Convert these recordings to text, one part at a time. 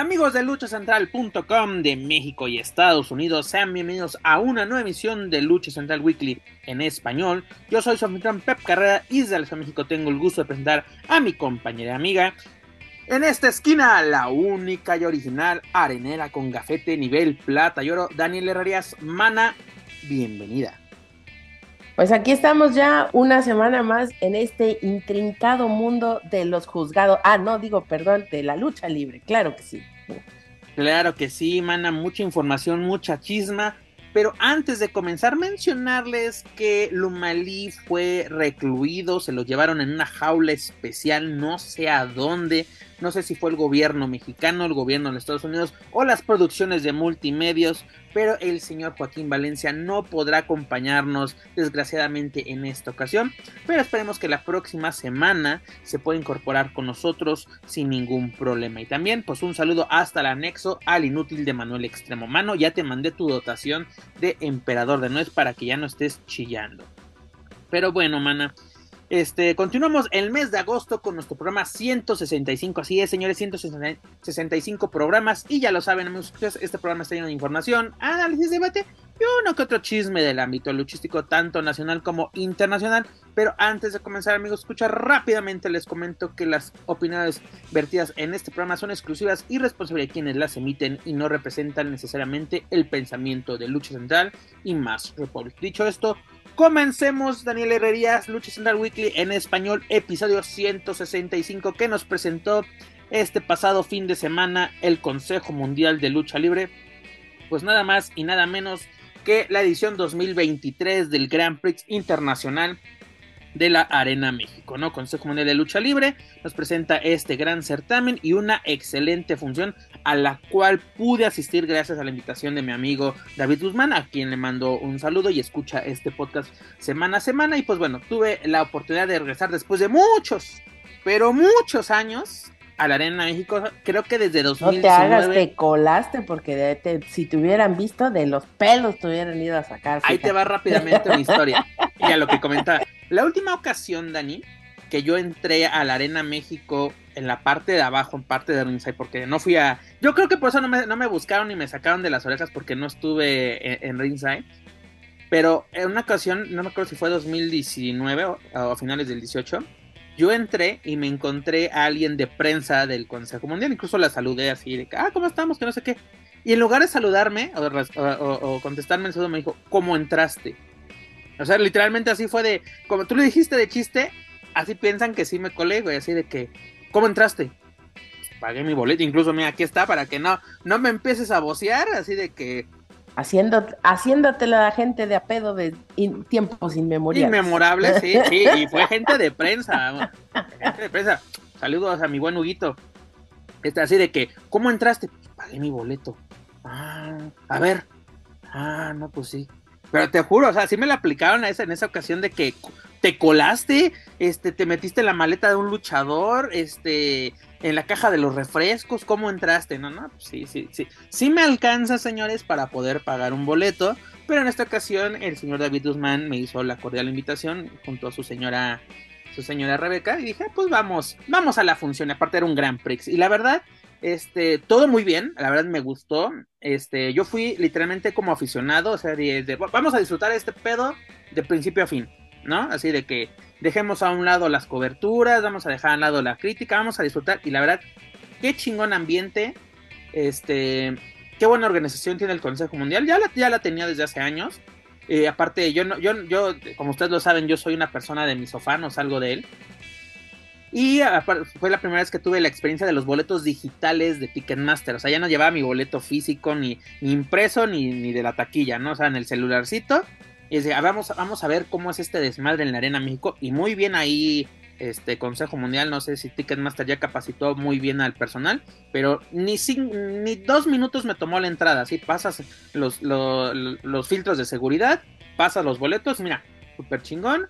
Amigos de luchacentral.com de México y Estados Unidos, sean bienvenidos a una nueva emisión de Lucha Central Weekly en español. Yo soy su Pep Carrera y desde la México tengo el gusto de presentar a mi compañera y amiga. En esta esquina, la única y original arenera con gafete nivel plata y oro, Daniel Herrerías Mana, bienvenida. Pues aquí estamos ya una semana más en este intrincado mundo de los juzgados. Ah, no, digo, perdón, de la lucha libre, claro que sí. Claro que sí, mana, mucha información, mucha chisma. Pero antes de comenzar, mencionarles que Lumalí fue recluido, se lo llevaron en una jaula especial, no sé a dónde, no sé si fue el gobierno mexicano, el gobierno de Estados Unidos o las producciones de multimedios, pero el señor Joaquín Valencia no podrá acompañarnos desgraciadamente en esta ocasión, pero esperemos que la próxima semana se pueda incorporar con nosotros sin ningún problema. Y también pues un saludo hasta el anexo al inútil de Manuel Extremo Mano, ya te mandé tu dotación de Emperador de Nuez para que ya no estés chillando. Pero bueno, mana, este, continuamos el mes de agosto con nuestro programa 165. Así es, señores, 165 programas. Y ya lo saben, este programa está lleno de información, análisis, debate y uno que otro chisme del ámbito luchístico, tanto nacional como internacional. Pero antes de comenzar, amigos, escucha rápidamente, les comento que las opiniones vertidas en este programa son exclusivas y responsables de quienes las emiten y no representan necesariamente el pensamiento de Lucha Central y más Republic. Dicho esto, Comencemos, Daniel Herrerías, Lucha Central Weekly en español, episodio 165, que nos presentó este pasado fin de semana el Consejo Mundial de Lucha Libre. Pues nada más y nada menos que la edición 2023 del Grand Prix Internacional de la Arena México, ¿no? Consejo Mundial de Lucha Libre nos presenta este gran certamen y una excelente función a la cual pude asistir gracias a la invitación de mi amigo David Guzmán, a quien le mando un saludo y escucha este podcast semana a semana. Y pues bueno, tuve la oportunidad de regresar después de muchos, pero muchos años a la Arena México, creo que desde 2019. No te hagas, te colaste, porque si te hubieran visto, de los pelos te hubieran ido a sacar. Ahí te va rápidamente mi historia. y a lo que comentaba. La última ocasión, Dani, que yo entré a la Arena México en la parte de abajo, en parte de ringside, porque no fui a... Yo creo que por eso no me, no me buscaron ni me sacaron de las orejas porque no estuve en, ringside. Pero en una ocasión, no me acuerdo si fue 2019 o, o, a finales del 18, yo entré y me encontré a alguien de prensa del Consejo Mundial, incluso la saludé así de ah, ¿cómo estamos? Que no sé qué. Y en lugar de saludarme o, o, o contestarme el saludo, me dijo, ¿cómo entraste? O sea, literalmente así fue de, como tú le dijiste de chiste, así piensan que sí me colé, güey, así de que, ¿cómo entraste? Pagué mi boleto, incluso mira, aquí está, para que no, no me empieces a vocear, así de que... Haciendo, haciéndote la gente de apedo de tiempos inmemorables. Inmemorables, sí, sí, y fue gente de prensa, gente de prensa. Saludos a mi buen Huguito. Está así de que, ¿cómo entraste? Pagué mi boleto. Ah, a ver. Ah, no, pues sí. Pero te juro, o sea, sí me la aplicaron a esa, en esa ocasión de que te colaste, este, te metiste en la maleta de un luchador, este, en la caja de los refrescos, ¿cómo entraste? No, no, pues sí, sí, sí. Sí me alcanza, señores, para poder pagar un boleto, pero en esta ocasión el señor David Guzmán me hizo la cordial invitación junto a su señora, su señora Rebeca, y dije, pues vamos, vamos a la función, aparte era un Gran Prix. Y la verdad, este, todo muy bien, la verdad me gustó. Este, yo fui literalmente como aficionado, o sea, vamos a disfrutar este pedo de principio a fin, ¿no? Así de que dejemos a un lado las coberturas, vamos a dejar a un lado la crítica, vamos a disfrutar. Y la verdad, qué chingón ambiente, este, qué buena organización tiene el Consejo Mundial. Ya la, ya la tenía desde hace años. Eh, aparte, yo, no, yo, yo, como ustedes lo saben, yo soy una persona de mi sofá, no salgo de él. Y fue la primera vez que tuve la experiencia de los boletos digitales de Ticketmaster. O sea, ya no llevaba mi boleto físico, ni, impreso, ni, de la taquilla, ¿no? O sea, en el celularcito. Y decía, ah, vamos, vamos a ver cómo es este desmadre en la Arena México. Y muy bien ahí, este Consejo Mundial. No sé si Ticketmaster ya capacitó muy bien al personal. Pero ni, ni dos minutos me tomó la entrada. Así pasas los, los, los filtros de seguridad, pasas los boletos. Mira, súper chingón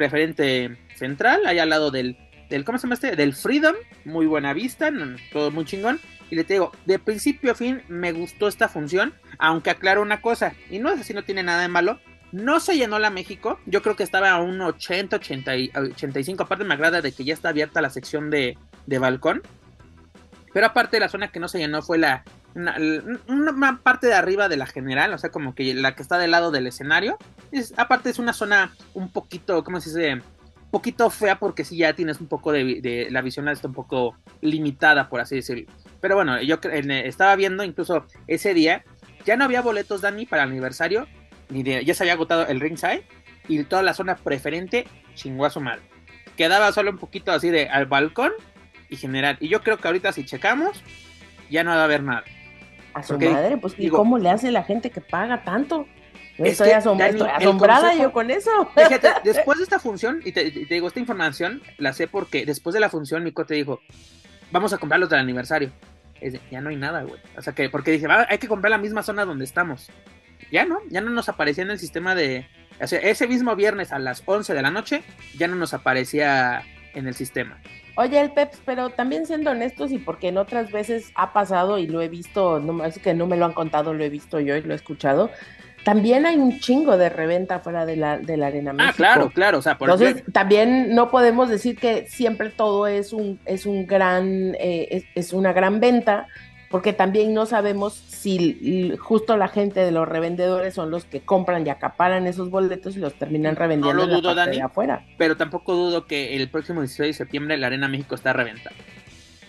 preferente central, ahí al lado del, del, ¿cómo se llama este? Del Freedom, muy buena vista, todo muy chingón. Y le digo, de principio a fin me gustó esta función, aunque aclaro una cosa, y no es así, no tiene nada de malo, no se llenó la México, yo creo que estaba a un 80, 80 85, aparte me agrada de que ya está abierta la sección de, de balcón, pero aparte la zona que no se llenó fue la, una, parte de arriba de la general, o sea, como que la que está del lado del escenario. Es, aparte es una zona un poquito, ¿cómo se dice? Un poquito fea porque si ya tienes un poco de, la visión está un poco limitada, por así decirlo. Pero bueno, yo estaba viendo incluso ese día, ya no había boletos, Dani, para el aniversario, ni ya se había agotado el ringside y toda la zona preferente chingó a su madre. Quedaba solo un poquito así de al balcón y general. Y yo creo que ahorita si checamos, ya no va a haber nada. A su madre, pues ¿y cómo le hace la gente que paga tanto? estoy, asombrada yo con eso. Fíjate, después de esta función, y te, digo, esta información la sé porque después de la función mi cote dijo, vamos a comprarlos del aniversario. ya no hay nada, güey. O sea que, porque dije, hay que comprar la misma zona donde estamos. Ya no, ya no nos aparecía en el sistema de... O sea, ese mismo viernes a las 11 de la noche, ya no nos aparecía en el sistema. Oye, el Peps, pero también siendo honestos y porque en otras veces ha pasado y lo he visto, no, es que no me lo han contado, lo he visto yo y lo he escuchado, también hay un chingo de reventa fuera de la, de la Arena México. Ah, claro, claro. O sea, por Entonces, también no podemos decir que siempre todo es un, es un gran, eh, es, una gran venta, porque también no sabemos si justo la gente de los revendedores son los que compran y acaparan esos boletos y los terminan revendiendo no lo dudo, Dani, afuera. Pero tampoco dudo que el próximo 16 de septiembre la Arena México está a reventar.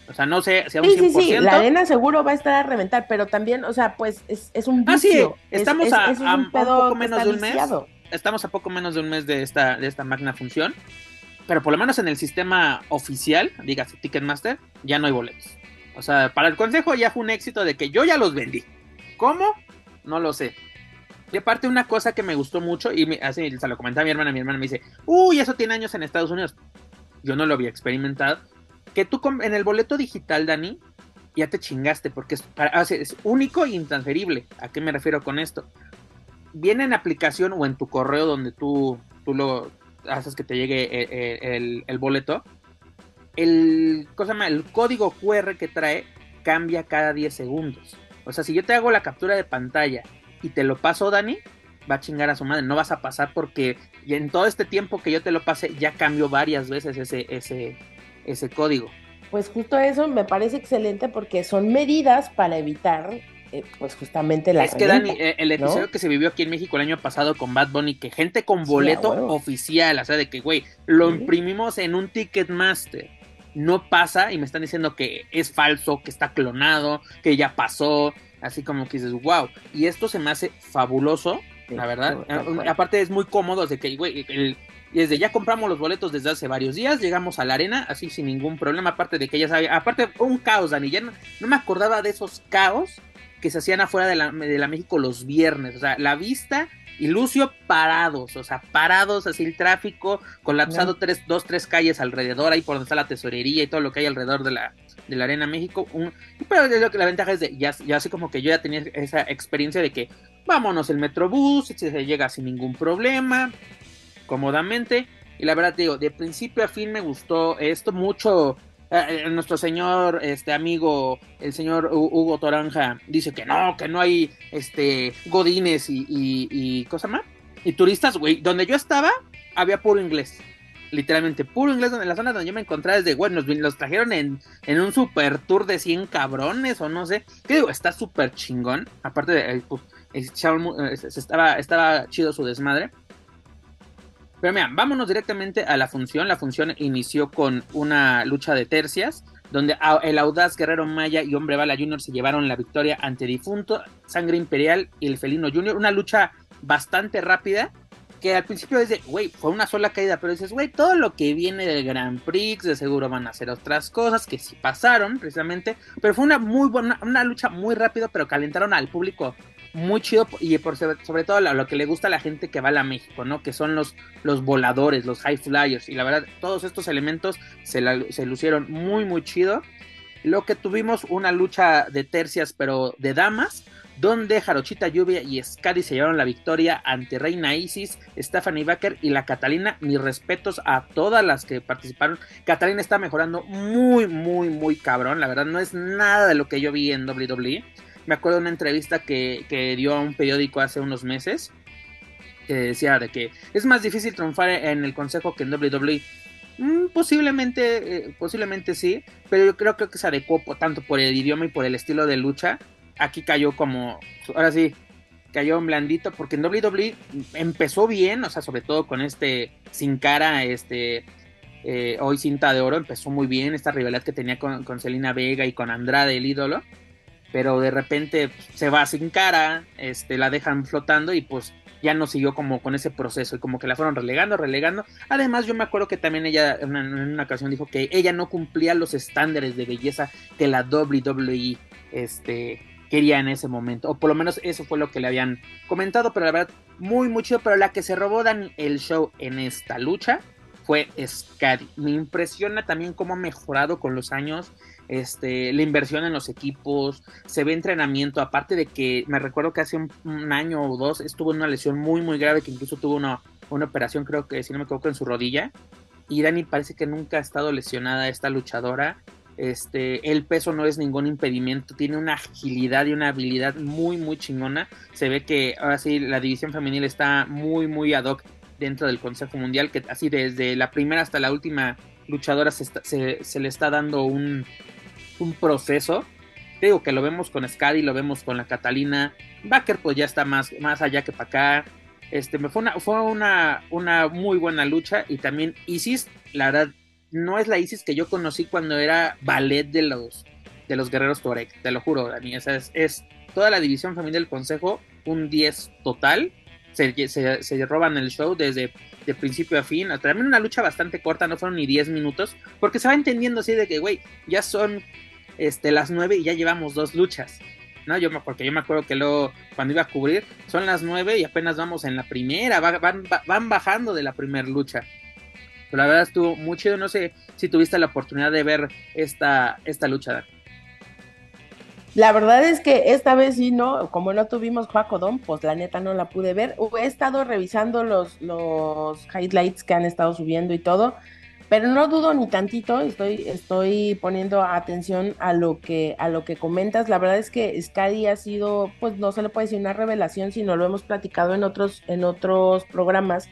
O sea, no sé si a un sí, 100%. Sí, sí, la arena seguro va a estar a reventar, pero también, o sea, pues es, es un vicio. Ah, sí, estamos a, un poco menos de un mes. Estamos a poco menos de un mes de esta, de esta magna función. Pero por lo menos en el sistema oficial, dígase Ticketmaster, ya no hay boletos. O sea, para el consejo ya fue un éxito de que yo ya los vendí. ¿Cómo? No lo sé. Y aparte una cosa que me gustó mucho, y así se lo comentaba a mi hermana, mi hermana me dice, uy, eso tiene años en Estados Unidos. Yo no lo había experimentado. Que tú en el boleto digital, Dani, ya te chingaste, porque es, es único e intransferible. ¿A qué me refiero con esto? Viene en aplicación o en tu correo donde tú, tú lo haces que te llegue eh, eh, el, el boleto el, cosa el código QR que trae cambia cada 10 segundos. O sea, si yo te hago la captura de pantalla y te lo paso, Dani, va a chingar a su madre. No vas a pasar porque en todo este tiempo que yo te lo pase ya cambió varias veces ese, ese, ese código. Pues justo eso me parece excelente porque son medidas para evitar eh, pues justamente la Es que Dani, eh, el episodio que se vivió aquí en México el año pasado con Bad Bunny, que gente con boleto oficial, o sea, de que, güey, lo imprimimos en un Ticketmaster no pasa y me están diciendo que es falso, que está clonado, que ya pasó, así como que dices, wow, y esto se me hace fabuloso, la verdad. Aparte es muy cómodo, de que, güey, desde ya compramos los boletos desde hace varios días, llegamos a la arena así sin ningún problema, aparte de que ya sabía, aparte un caos, Dani, ya no, me acordaba de esos caos que se hacían afuera de la, de la México los viernes, o sea, la vista y Lucio parados, o sea, parados así el tráfico, colapsado tres, dos, tres calles alrededor, ahí por donde está la tesorería y todo lo que hay alrededor de la, de la Arena México. Un, pero lo que la ventaja es de, ya, ya así como que yo ya tenía esa experiencia de que vámonos el metrobús, se llega sin ningún problema, cómodamente. Y la verdad digo, de principio a fin me gustó esto mucho eh, eh, nuestro señor este amigo el señor Hugo Toranja dice que no que no hay este godines y, y, cosa más y turistas güey. Donde yo estaba había puro inglés. Literalmente puro inglés en la zona donde yo me encontraba desde güey nos los trajeron en, en un super tour de 100 cabrones o no sé. Qué digo está súper chingón. Aparte de eh, pues, estaba estaba chido su desmadre pero mira, vámonos directamente a la función. La función inició con una lucha de tercias, donde el audaz Guerrero Maya y Hombre Bala Jr. se llevaron la victoria ante Difunto, Sangre Imperial y el Felino Jr. Una lucha bastante rápida, que al principio es de, güey, fue una sola caída, pero dices, güey, todo lo que viene del Grand Prix, de seguro van a hacer otras cosas que sí pasaron, precisamente, pero fue una muy buena, una lucha muy rápida, pero calentaron al público muy chido y por sobre, todo lo, que le gusta a la gente que va a México, ¿no? Que son los, los voladores, los high flyers. Y la verdad, todos estos elementos se, se lucieron muy, muy chido. Lo que tuvimos una lucha de tercias, pero de damas, donde Jarochita Lluvia y Scadi se llevaron la victoria ante Reina Isis, Stephanie Baker y la Catalina. Mis respetos a todas las que participaron. Catalina está mejorando muy, muy, muy cabrón. La verdad, no es nada de lo que yo vi en WWE. Me acuerdo de una entrevista que, que dio a un periódico hace unos meses que decía de que es más difícil triunfar en el consejo que en WWE. Mm, posiblemente, eh, posiblemente sí, pero yo creo que se adecuó tanto por el idioma y por el estilo de lucha aquí cayó como, ahora sí, cayó en blandito, porque en WWE empezó bien, o sea, sobre todo con este Sin Cara, este, eh, hoy cinta de oro, empezó muy bien esta rivalidad que tenía con, con Selena Vega y con Andrade, el ídolo, pero de repente se va Sin Cara, este, la dejan flotando y pues ya no siguió como con ese proceso y como que la fueron relegando, relegando. Además, yo me acuerdo que también ella en una, una ocasión dijo que ella no cumplía los estándares de belleza que la WWE este, quería en ese momento. O por lo menos eso fue lo que le habían comentado, pero la verdad, muy, muy chido. Pero la que se robó Dan el show en esta lucha fue Scadi. Me impresiona también cómo ha mejorado con los años. Este, la inversión en los equipos, se ve entrenamiento, aparte de que me recuerdo que hace un, año o dos estuvo en una lesión muy muy grave que incluso tuvo una, una operación creo que si no me equivoco en su rodilla y Dani parece que nunca ha estado lesionada esta luchadora este, el peso no es ningún impedimento, tiene una agilidad y una habilidad muy, muy chingona. Se ve que ahora sí la división femenil está muy, muy ad hoc dentro del Consejo Mundial, que así desde la primera hasta la última luchadora se, se, le está dando un, un proceso. Digo que lo vemos con Scadi, lo vemos con la Catalina. Baker pues ya está más, más allá que para acá. Este, fue una, fue una, una muy buena lucha y también Isis, la verdad, no es la Isis que yo conocí cuando era ballet de los, de los guerreros Torek, te lo juro, Dani. Esa es, es toda la división familiar del consejo, un 10 total. Se, se, roban el show desde de principio a fin. También una lucha bastante corta, no fueron ni 10 minutos, porque se va entendiendo así de que, güey, ya son este, las 9 y ya llevamos dos luchas. ¿no? Yo porque yo me acuerdo que luego cuando iba a cubrir son las 9 y apenas vamos en la primera, van, van bajando de la primera lucha. Pero la verdad estuvo muy chido. No sé si tuviste la oportunidad de ver esta, esta lucha. La verdad es que esta vez sí, no, como no tuvimos Don, pues la neta no la pude ver. He estado revisando los, los highlights que han estado subiendo y todo, pero no dudo ni tantito, estoy, estoy poniendo atención a lo que, a lo que comentas. La verdad es que Scadi ha sido, pues no se le puede decir una revelación, sino lo hemos platicado en otros, en otros programas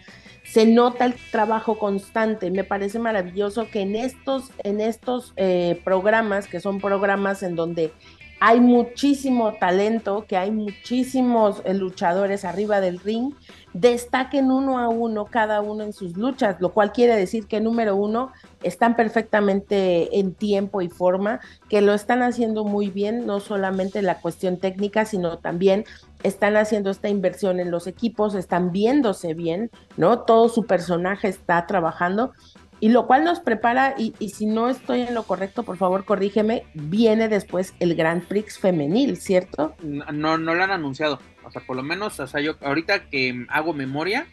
se nota el trabajo constante. Me parece maravilloso que en estos, en estos eh, programas, que son programas en donde hay muchísimo talento, que hay muchísimos eh, luchadores arriba del ring, destaquen uno a uno cada uno en sus luchas, lo cual quiere decir que número uno están perfectamente en tiempo y forma, que lo están haciendo muy bien, no solamente la cuestión técnica, sino también están haciendo esta inversión en los equipos, están viéndose bien, ¿no? Todo su personaje está trabajando y lo cual nos prepara, y, si no estoy en lo correcto, por favor corrígeme, viene después el Grand Prix femenil, ¿cierto? No, no lo han anunciado, o sea, por lo menos, o sea, yo ahorita que hago memoria,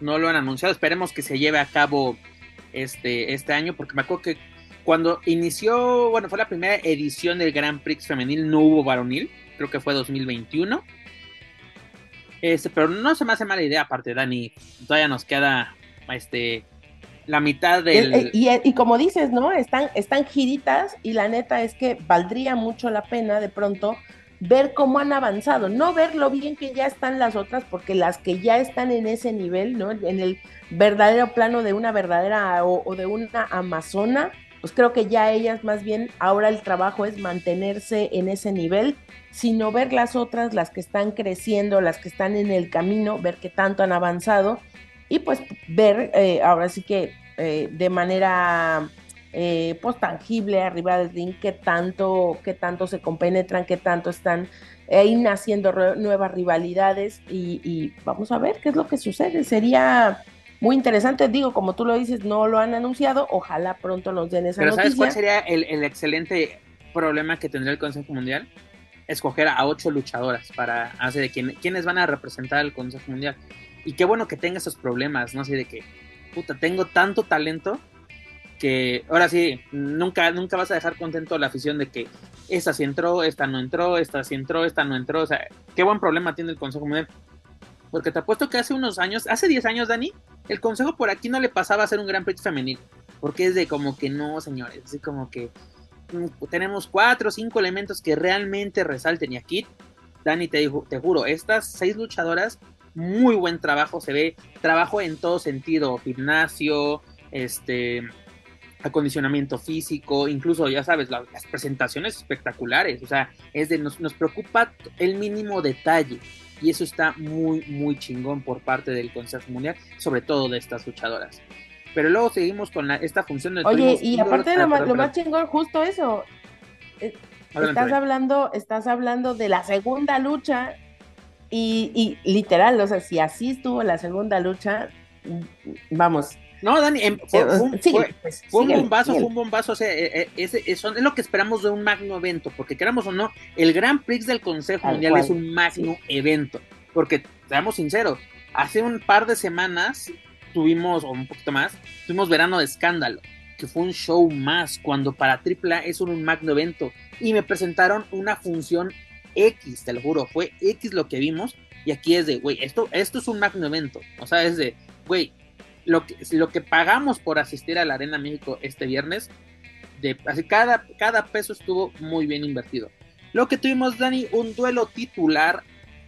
no lo han anunciado, esperemos que se lleve a cabo este, este año, porque me acuerdo que cuando inició, bueno, fue la primera edición del Grand Prix femenil, no hubo varonil, creo que fue 2021. Este, pero no se me hace mala idea, aparte, Dani, todavía nos queda este la mitad del... Y, como dices, ¿no? Están, están giritas y la neta es que valdría mucho la pena de pronto ver cómo han avanzado, no ver lo bien que ya están las otras, porque las que ya están en ese nivel, ¿no? En el verdadero plano de una verdadera o, de una amazona, pues creo que ya ellas más bien ahora el trabajo es mantenerse en ese nivel, sino ver las otras, las que están creciendo, las que están en el camino, ver qué tanto han avanzado y pues ver eh, ahora sí que eh, de manera eh, pues tangible arriba del ring qué tanto, qué tanto se compenetran, qué tanto están ahí naciendo nuevas rivalidades y, vamos a ver qué es lo que sucede. Sería muy interesante, digo, como tú lo dices, no lo han anunciado, ojalá pronto nos den esa Pero ¿sabes cuál sería el, el excelente problema que tendría el Consejo Mundial? escoger a ocho luchadoras para hacer de quién, quiénes van a representar al Consejo Mundial. Y qué bueno que tenga esos problemas, ¿no? Así de que, puta, tengo tanto talento que ahora sí, nunca, nunca vas a dejar contento la afición de que esta sí entró, esta no entró, esta sí entró, esta no entró. O sea, qué buen problema tiene el Consejo Mundial. Porque te apuesto que hace unos años, hace 10 años, Dani, el Consejo por aquí no le pasaba a ser un Gran Prix femenil. Porque es de como que no, señores, así como que mm, tenemos cuatro o cinco elementos que realmente resalten. Y aquí, Dani, te, te juro, estas seis luchadoras, muy buen trabajo, se ve trabajo en todo sentido, gimnasio, este, acondicionamiento físico, incluso, ya sabes, las presentaciones espectaculares, o sea, es de, nos, nos preocupa el mínimo detalle y eso está muy, muy chingón por parte del Consejo Mundial, sobre todo de estas luchadoras. Pero luego seguimos con esta función de... Oye, y aparte de lo, más, lo más chingón, justo eso, eh, estás hablando, estás hablando de la segunda lucha y, y, literal, o sea, si así estuvo la segunda lucha, vamos, no, Dani, em, fue, pues, un bombazo, fue un bombazo, o sea, eh, eh, es, es, lo que esperamos de un magno evento, porque queramos o no, el Grand Prix del Consejo Mundial es un magno evento, porque, seamos sinceros, hace un par de semanas tuvimos, o un poquito más, tuvimos Verano de Escándalo, que fue un show más, cuando para AAA es un, magno evento, y me presentaron una función X, te lo juro, fue X lo que vimos, y aquí es de, güey, esto, esto es un magno evento, o sea, es de, güey, lo que, lo que pagamos por asistir a la Arena México este viernes, de, así cada, cada peso estuvo muy bien invertido. Lo que tuvimos, Dani, un duelo titular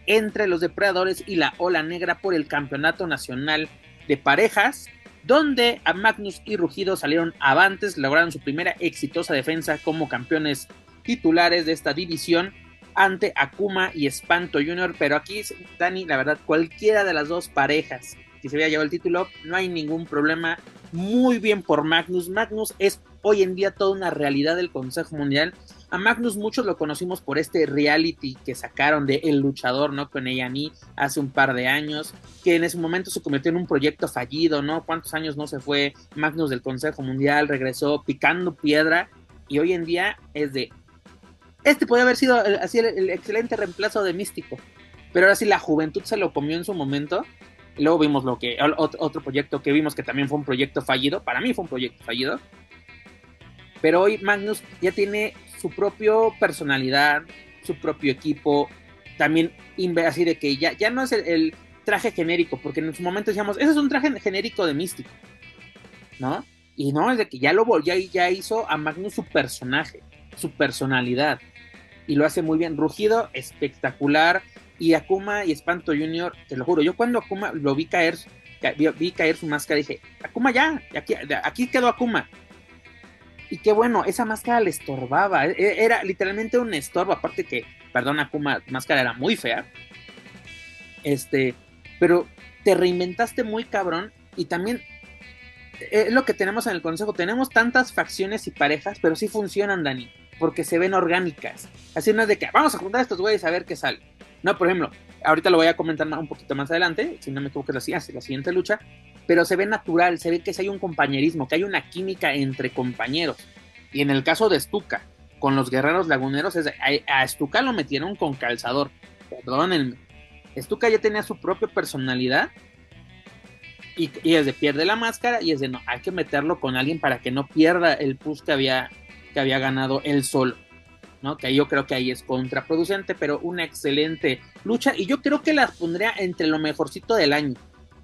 entre los depredadores y la Ola Negra por el Campeonato Nacional de Parejas, donde a Magnus y Rugido salieron avantes, lograron su primera exitosa defensa como campeones titulares de esta división ante Akuma y Espanto Junior, pero aquí, Dani, la verdad, cualquiera de las dos parejas que se había llevado el título, no hay ningún problema. Muy bien por Magnus. Magnus es hoy en día toda una realidad del Consejo Mundial. A Magnus muchos lo conocimos por este reality que sacaron de El Luchador, ¿no? Con Eyani hace un par de años, que en ese momento se convirtió en un proyecto fallido, ¿no? ¿Cuántos años no se fue Magnus del Consejo Mundial? Regresó picando piedra y hoy en día es de... Este podría haber sido así el excelente reemplazo de Místico, pero ahora sí la juventud se lo comió en su momento Luego vimos lo que otro proyecto que vimos que también fue un proyecto fallido. Para mí fue un proyecto fallido. Pero hoy Magnus ya tiene su propia personalidad, su propio equipo. También así de que ya, ya no es el, traje genérico, porque en su momento decíamos, ese es un traje genérico de místico. ¿No? Y no, es de que ya lo ya, ya hizo a Magnus su personaje, su personalidad. Y lo hace muy bien. Rugido, espectacular y Akuma y Espanto Junior, te lo juro, yo cuando Akuma lo vi caer, vi, caer su máscara, dije, Akuma ya, aquí, aquí quedó Akuma. Y qué bueno, esa máscara le estorbaba, e, e, era literalmente un estorbo, aparte que, perdón, Akuma, máscara era muy fea. Este, pero te reinventaste muy cabrón y también e, es lo que tenemos en el consejo, tenemos tantas facciones y parejas, pero sí funcionan, Dani, porque se ven orgánicas. Así no es de que vamos a juntar a estos güeyes a ver qué sale. No, por ejemplo, ahorita lo voy a comentar un poquito más adelante, si no me equivoco es la, la siguiente lucha, pero se ve natural, se ve que hay un compañerismo, que hay una química entre compañeros. Y en el caso de Stuka, con los guerreros laguneros, es, a, Stuka lo metieron con calzador, perdónenme. Stuka ya tenía su propia personalidad y, es de pierde la máscara y es de no, hay que meterlo con alguien para que no pierda el push que había, que había ganado él solo. ¿no? Que yo creo que ahí es contraproducente, pero una excelente lucha y yo creo que las pondría entre lo mejorcito del año.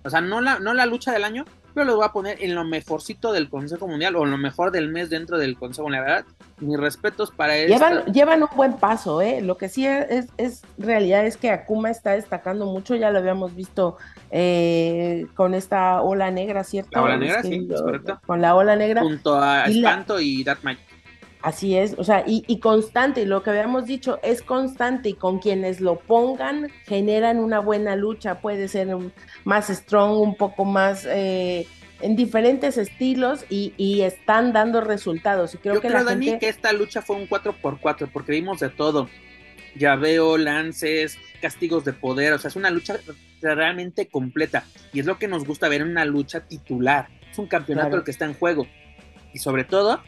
O sea, no la, no la lucha del año, pero lo voy a poner en lo mejorcito del Consejo Mundial o en lo mejor del mes dentro del Consejo. La verdad, mis respetos para él. Llevan, llevan, un buen paso, ¿eh? Lo que sí es, es, realidad es que Akuma está destacando mucho, ya lo habíamos visto eh, con esta ola negra, ¿cierto? La ola negra, sí, es correcto. Con la ola negra. Junto a Espanto y Dark Magic. Así es, o sea, y, constante, lo que habíamos dicho, es constante y con quienes lo pongan generan una buena lucha, puede ser más strong, un poco más eh, en diferentes estilos y, están dando resultados. Y creo Yo que creo, la Dani, que esta lucha fue un 4x4 porque vimos de todo. Ya veo lances, castigos de poder, o sea, es una lucha realmente completa y es lo que nos gusta ver en una lucha titular. Es un campeonato el que está en juego y sobre todo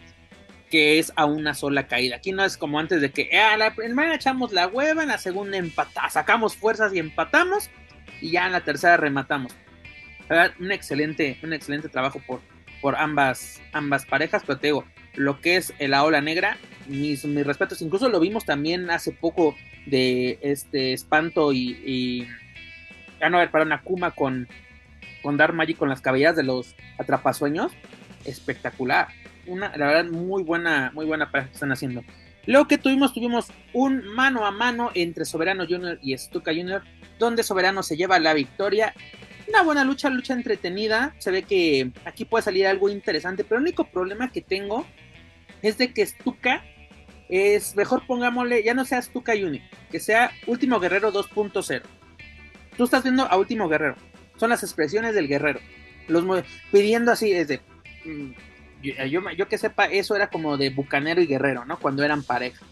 que es a una sola caída. Aquí no es como antes de que ah, la primera echamos la hueva, en la segunda empatamos, sacamos fuerzas y empatamos, y ya en la tercera rematamos. Un excelente, un excelente trabajo por, por ambas, ambas parejas, pero te digo, lo que es la ola negra, mis, mis respetos, incluso lo vimos también hace poco de este espanto y, y ah, no, para una Kuma con, con Dark Magic con las cabellas de los atrapasueños, espectacular. Una, la verdad, muy buena, muy buena pareja que están haciendo. Lo que tuvimos, tuvimos un mano a mano entre Soberano Junior y Stuka Junior, donde Soberano se lleva la victoria. Una buena lucha, lucha entretenida. Se ve que aquí puede salir algo interesante, pero el único problema que tengo es de que Stuka es, mejor pongámosle, ya no sea Stuka Junior, que sea Último Guerrero 2.0. Tú estás viendo a Último Guerrero. Son las expresiones del guerrero. Los pidiendo así, es de. Yo, yo, que sepa, eso era como de bucanero y guerrero, ¿no? Cuando eran pareja.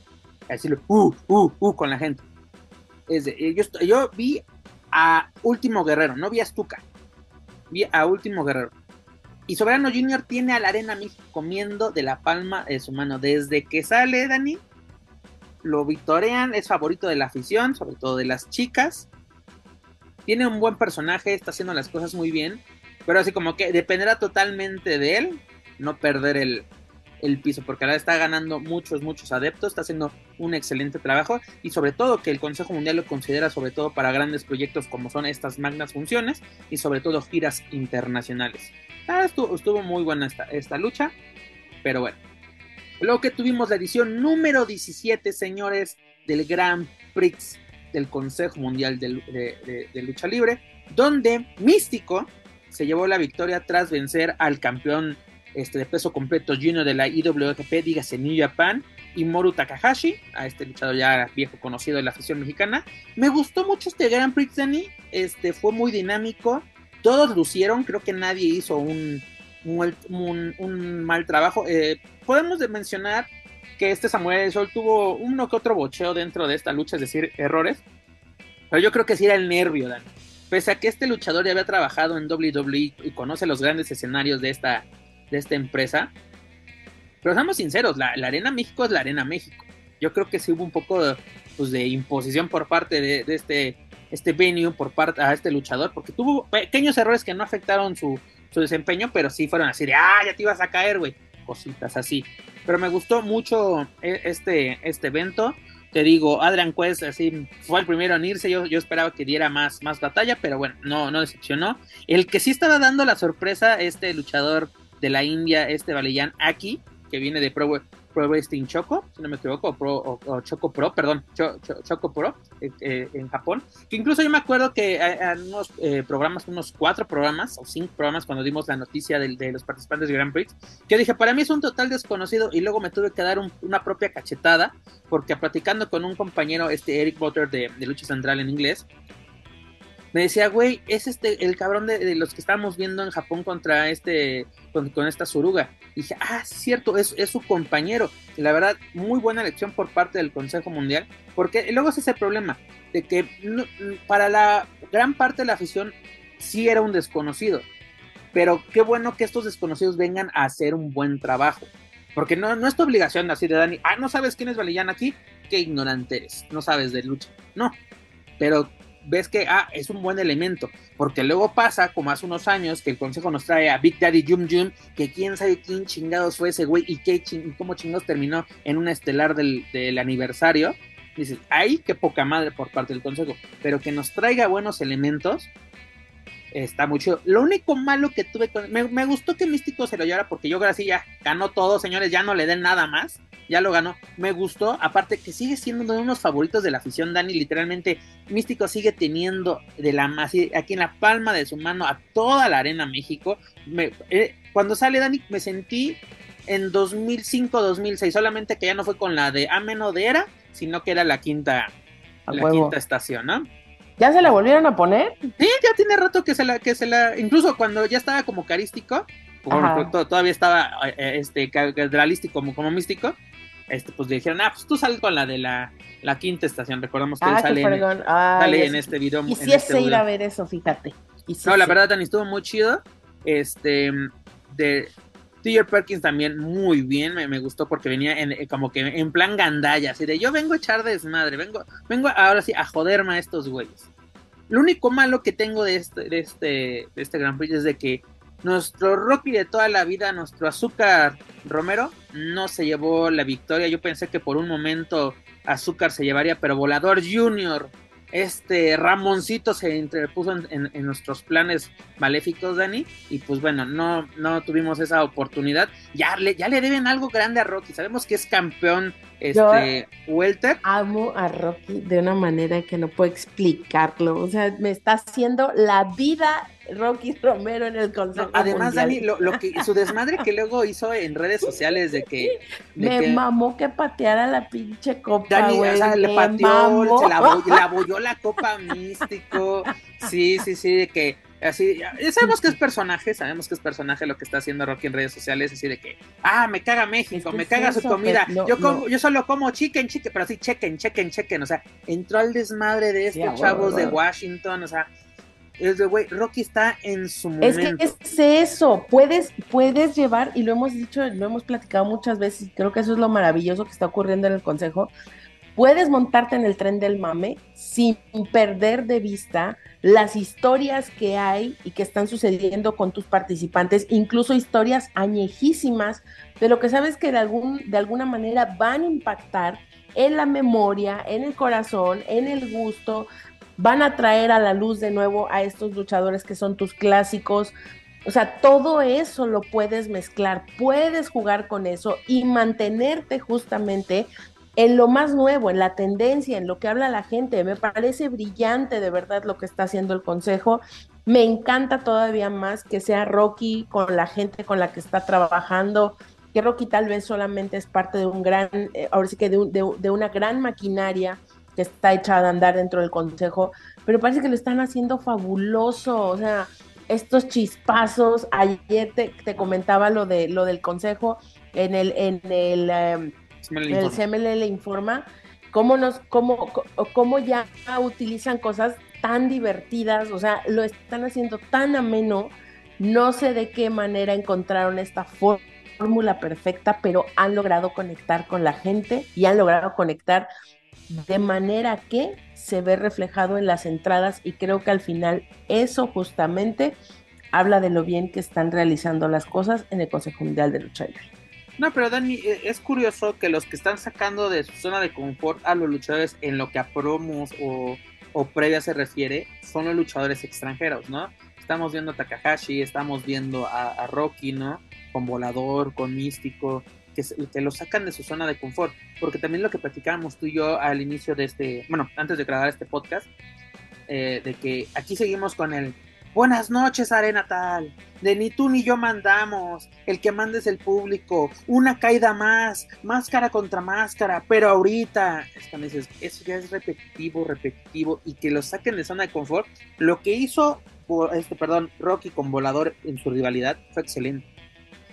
Así uh, uh, uh, con la gente. Es de, yo, yo vi a Último Guerrero, no vi a Stuka. Vi a Último Guerrero. Y Soberano Junior tiene a la Arena México comiendo de la palma de su mano. Desde que sale Dani, lo victorean, es favorito de la afición, sobre todo de las chicas. Tiene un buen personaje, está haciendo las cosas muy bien. Pero así como que dependerá totalmente de él no perder el, piso, porque ahora está ganando muchos, muchos adeptos, está haciendo un excelente trabajo y sobre todo que el Consejo Mundial lo considera sobre todo para grandes proyectos como son estas magnas funciones y sobre todo giras internacionales. Ah, estuvo, muy buena esta, esta lucha, pero bueno. Luego que tuvimos la edición número 17, señores, del Grand Prix del Consejo Mundial de, de Lucha Libre, donde Místico se llevó la victoria tras vencer al campeón este, de peso completo junior de la IWGP, dígase New Japan, y Moru Takahashi, a este luchador ya viejo conocido de la afición mexicana. Me gustó mucho este Grand Prix, Danny, este, fue muy dinámico, todos lucieron, creo que nadie hizo un, un, mal trabajo. Eh, podemos mencionar que este Samuel Sol tuvo uno que otro bocheo dentro de esta lucha, es decir, errores, pero yo creo que sí era el nervio, Dani. Pese a que este luchador ya había trabajado en WWE y conoce los grandes escenarios de esta, de esta empresa. Pero seamos sinceros, la, Arena México es la Arena México. Yo creo que sí hubo un poco de, pues, de imposición por parte de, este, este venue, por parte a este luchador, porque tuvo pequeños errores que no afectaron su, su desempeño, pero sí fueron así de, ah, ya te ibas a caer, güey. Cositas así. Pero me gustó mucho e, este, este evento. Te digo, Adrian Quest así fue el primero en irse. Yo, yo esperaba que diera más, más batalla, pero bueno, no, no decepcionó. El que sí estaba dando la sorpresa, este luchador de la India, este Balayan Aki, que viene de Pro, Pro Wrestling Choco, si no me equivoco, o, Choco Pro, perdón, Choco Pro eh, eh, en Japón. Que incluso yo me acuerdo que en unos eh, programas, unos cuatro programas o cinco programas, cuando dimos la noticia de, los participantes de Grand Prix, que dije, para mí es un total desconocido y luego me tuve que dar una propia cachetada, porque platicando con un compañero, este Eric Butter de Lucha Central en inglés, me decía, güey, es este el cabrón de, los que estábamos viendo en Japón contra este, con, esta Suruga. Y dije, ah, cierto, es, es su compañero. La verdad, muy buena elección por parte del Consejo Mundial, porque luego es ese problema de que para la gran parte de la afición sí era un desconocido. Pero qué bueno que estos desconocidos vengan a hacer un buen trabajo. Porque no, no es tu obligación así de Dani, ah, no sabes quién es Valillán aquí, qué ignorante eres, no sabes de lucha. No, pero ves que ah, es un buen elemento, porque luego pasa, como hace unos años, que el consejo nos trae a Big Daddy Jum Jum, que quién sabe quién chingados fue ese güey y qué cómo chingados terminó en una estelar del, del aniversario. Dices, ay, qué poca madre por parte del consejo, pero que nos traiga buenos elementos, está mucho. Lo único malo que tuve con. Me, gustó que Místico se lo llevara porque yo creo que ya ganó todo, señores. Ya no le den nada más. Ya lo ganó. Me gustó. Aparte que sigue siendo uno de unos favoritos de la afición. Dani, literalmente, Místico sigue teniendo de la aquí en la palma de su mano a toda la Arena México. Eh, cuando sale Dani, me sentí en 2005-2006. Solamente que ya no fue con la de Ameno de Era, sino que era la quinta, la quinta estación, ¿no? ¿Ya se la volvieron a poner? Sí, ya tiene rato que se la, que se la, incluso cuando ya estaba como carístico, todavía estaba eh, este como, como místico, este, pues le dijeron, ah, pues tú sales con la de la, la quinta estación, recordamos que ah, sale, en, sale en, este video. Y si este ir a ver eso, fíjate. no, la verdad, Dani, estuvo muy chido. Este, de T.J. Perkins también muy bien, me, gustó porque venía en, eh, como que en plan gandalla, así de yo vengo a echar desmadre, vengo, vengo ahora sí a joderme a estos güeyes. Lo único malo que tengo de este, de este, de este Grand Prix es de que nuestro Rocky de toda la vida, nuestro Azúcar Romero, no se llevó la victoria. Yo pensé que por un momento Azúcar se llevaría, pero Volador Junior este Ramoncito se interpuso en, nuestros planes maléficos, Dani, y pues bueno, no, no tuvimos esa oportunidad. Ya le, ya le deben algo grande a Rocky, sabemos que es campeón este Welter. Amo a Rocky de una manera que no puedo explicarlo, o sea, me está haciendo la vida Rocky Romero en el Consejo Además, Dani, lo, que, su desmadre que luego hizo en redes sociales de que... me mamó que pateara la pinche copa, Dani, le pateó, se la, la abolló la copa místico, sí, sí, sí, de que así, sabemos que es personaje, sabemos que es personaje lo que está haciendo Rocky en redes sociales, así de que, ah, me caga México, me caga su comida, yo como, yo solo como chicken, chicken, pero así chequen, chequen, chequen, o sea, entró al desmadre de estos chavos de Washington, o sea, es de, güey, Rocky está en su momento. Es que es eso, puedes, puedes llevar, y lo hemos dicho, lo hemos platicado muchas veces, creo que eso es lo maravilloso que está ocurriendo en el Consejo, puedes montarte en el tren del mame sin perder de vista las historias que hay y que están sucediendo con tus participantes, incluso historias añejísimas, pero que sabes que de, algún, de alguna manera van a impactar en la memoria, en el corazón, en el gusto, van a traer a la luz de nuevo a estos luchadores que son tus clásicos. O sea, todo eso lo puedes mezclar, puedes jugar con eso y mantenerte justamente en lo más nuevo, en la tendencia, en lo que habla la gente. Me parece brillante de verdad lo que está haciendo el Consejo. Me encanta todavía más que sea Rocky con la gente con la que está trabajando, que Rocky tal vez solamente es parte de un gran, eh, ahora sí que de, de una gran maquinaria que está echada a andar dentro del consejo, pero parece que lo están haciendo fabuloso, o sea, estos chispazos, ayer te, comentaba lo de lo del consejo en el en el, em, el CML informa cómo nos cómo, cómo ya utilizan cosas tan divertidas, o sea, lo están haciendo tan ameno, no sé de qué manera encontraron esta fórmula perfecta, pero han logrado conectar con la gente y han logrado conectar de manera que se ve reflejado en las entradas y creo que al final eso justamente habla de lo bien que están realizando las cosas en el Consejo Mundial de Lucha Libre. No, pero Dani, eh, es curioso que los que están sacando de su zona de confort a los luchadores en lo que a promos o, o previa se refiere son los luchadores extranjeros, ¿no? Estamos viendo a Takahashi, estamos viendo a Rocky, ¿no? Con Volador, con Místico, que, lo sacan de su zona de confort, porque también lo que platicábamos tú y yo al inicio de este, bueno, antes de grabar este podcast, eh, de que aquí seguimos con el Buenas noches, Arena Tal. De ni tú ni yo mandamos. El que manda es el público. Una caída más. Máscara contra máscara. Pero ahorita. Es eso ya es repetitivo, repetitivo. Y que lo saquen de zona de confort. Lo que hizo, este, perdón, Rocky con Volador en su rivalidad fue excelente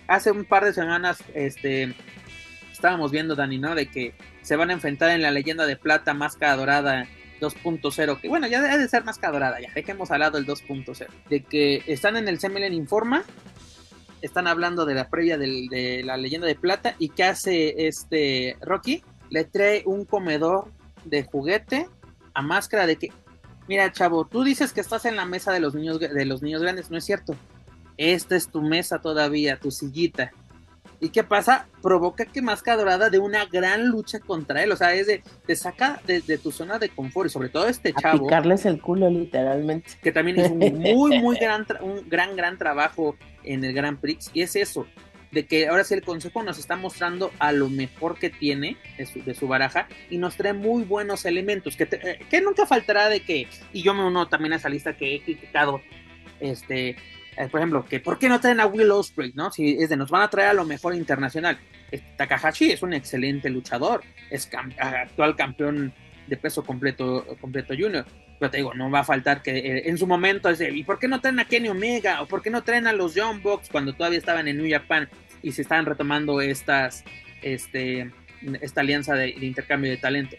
hace un par de semanas, este, estábamos viendo, Dani, ¿no? De que se van a enfrentar en la leyenda de plata, máscara dorada 2.0, que bueno, ya debe de ser máscara dorada, ya dejemos al lado el 2.0, de que están en el Semelen Informa, están hablando de la previa de la leyenda de plata y que hace este Rocky, le trae un comedor de juguete a máscara de que, mira chavo, tú dices que estás en la mesa de los niños, de los niños grandes, no es cierto, esta es tu mesa todavía, tu sillita. ¿Y qué pasa? Provoca que Máscara Dorada de una gran lucha contra él. O sea, es de, te saca de, tu zona de confort y sobre todo este chavo. picarles el culo, literalmente. Que también hizo un muy, muy gran, un gran, gran trabajo en el Grand Prix. Y es eso, de que ahora sí el consejo nos está mostrando a lo mejor que tiene de su, baraja y nos trae muy buenos elementos. Que, eh, que nunca faltará de que, y yo me uno también a esa lista que he criticado, este eh, por ejemplo, que ¿por qué no traen a Will Ospreay, no? Si es de nos van a traer a lo mejor internacional. Takahashi es un excelente luchador, es actual campeón de peso completo, completo junior. Pero te digo, no va a faltar que eh, en su momento es de, ¿y por qué no traen a Kenny Omega? ¿O por qué no traen a los Young Bucks cuando todavía estaban en New Japan y se estaban retomando estas, este, esta alianza de intercambio de talento?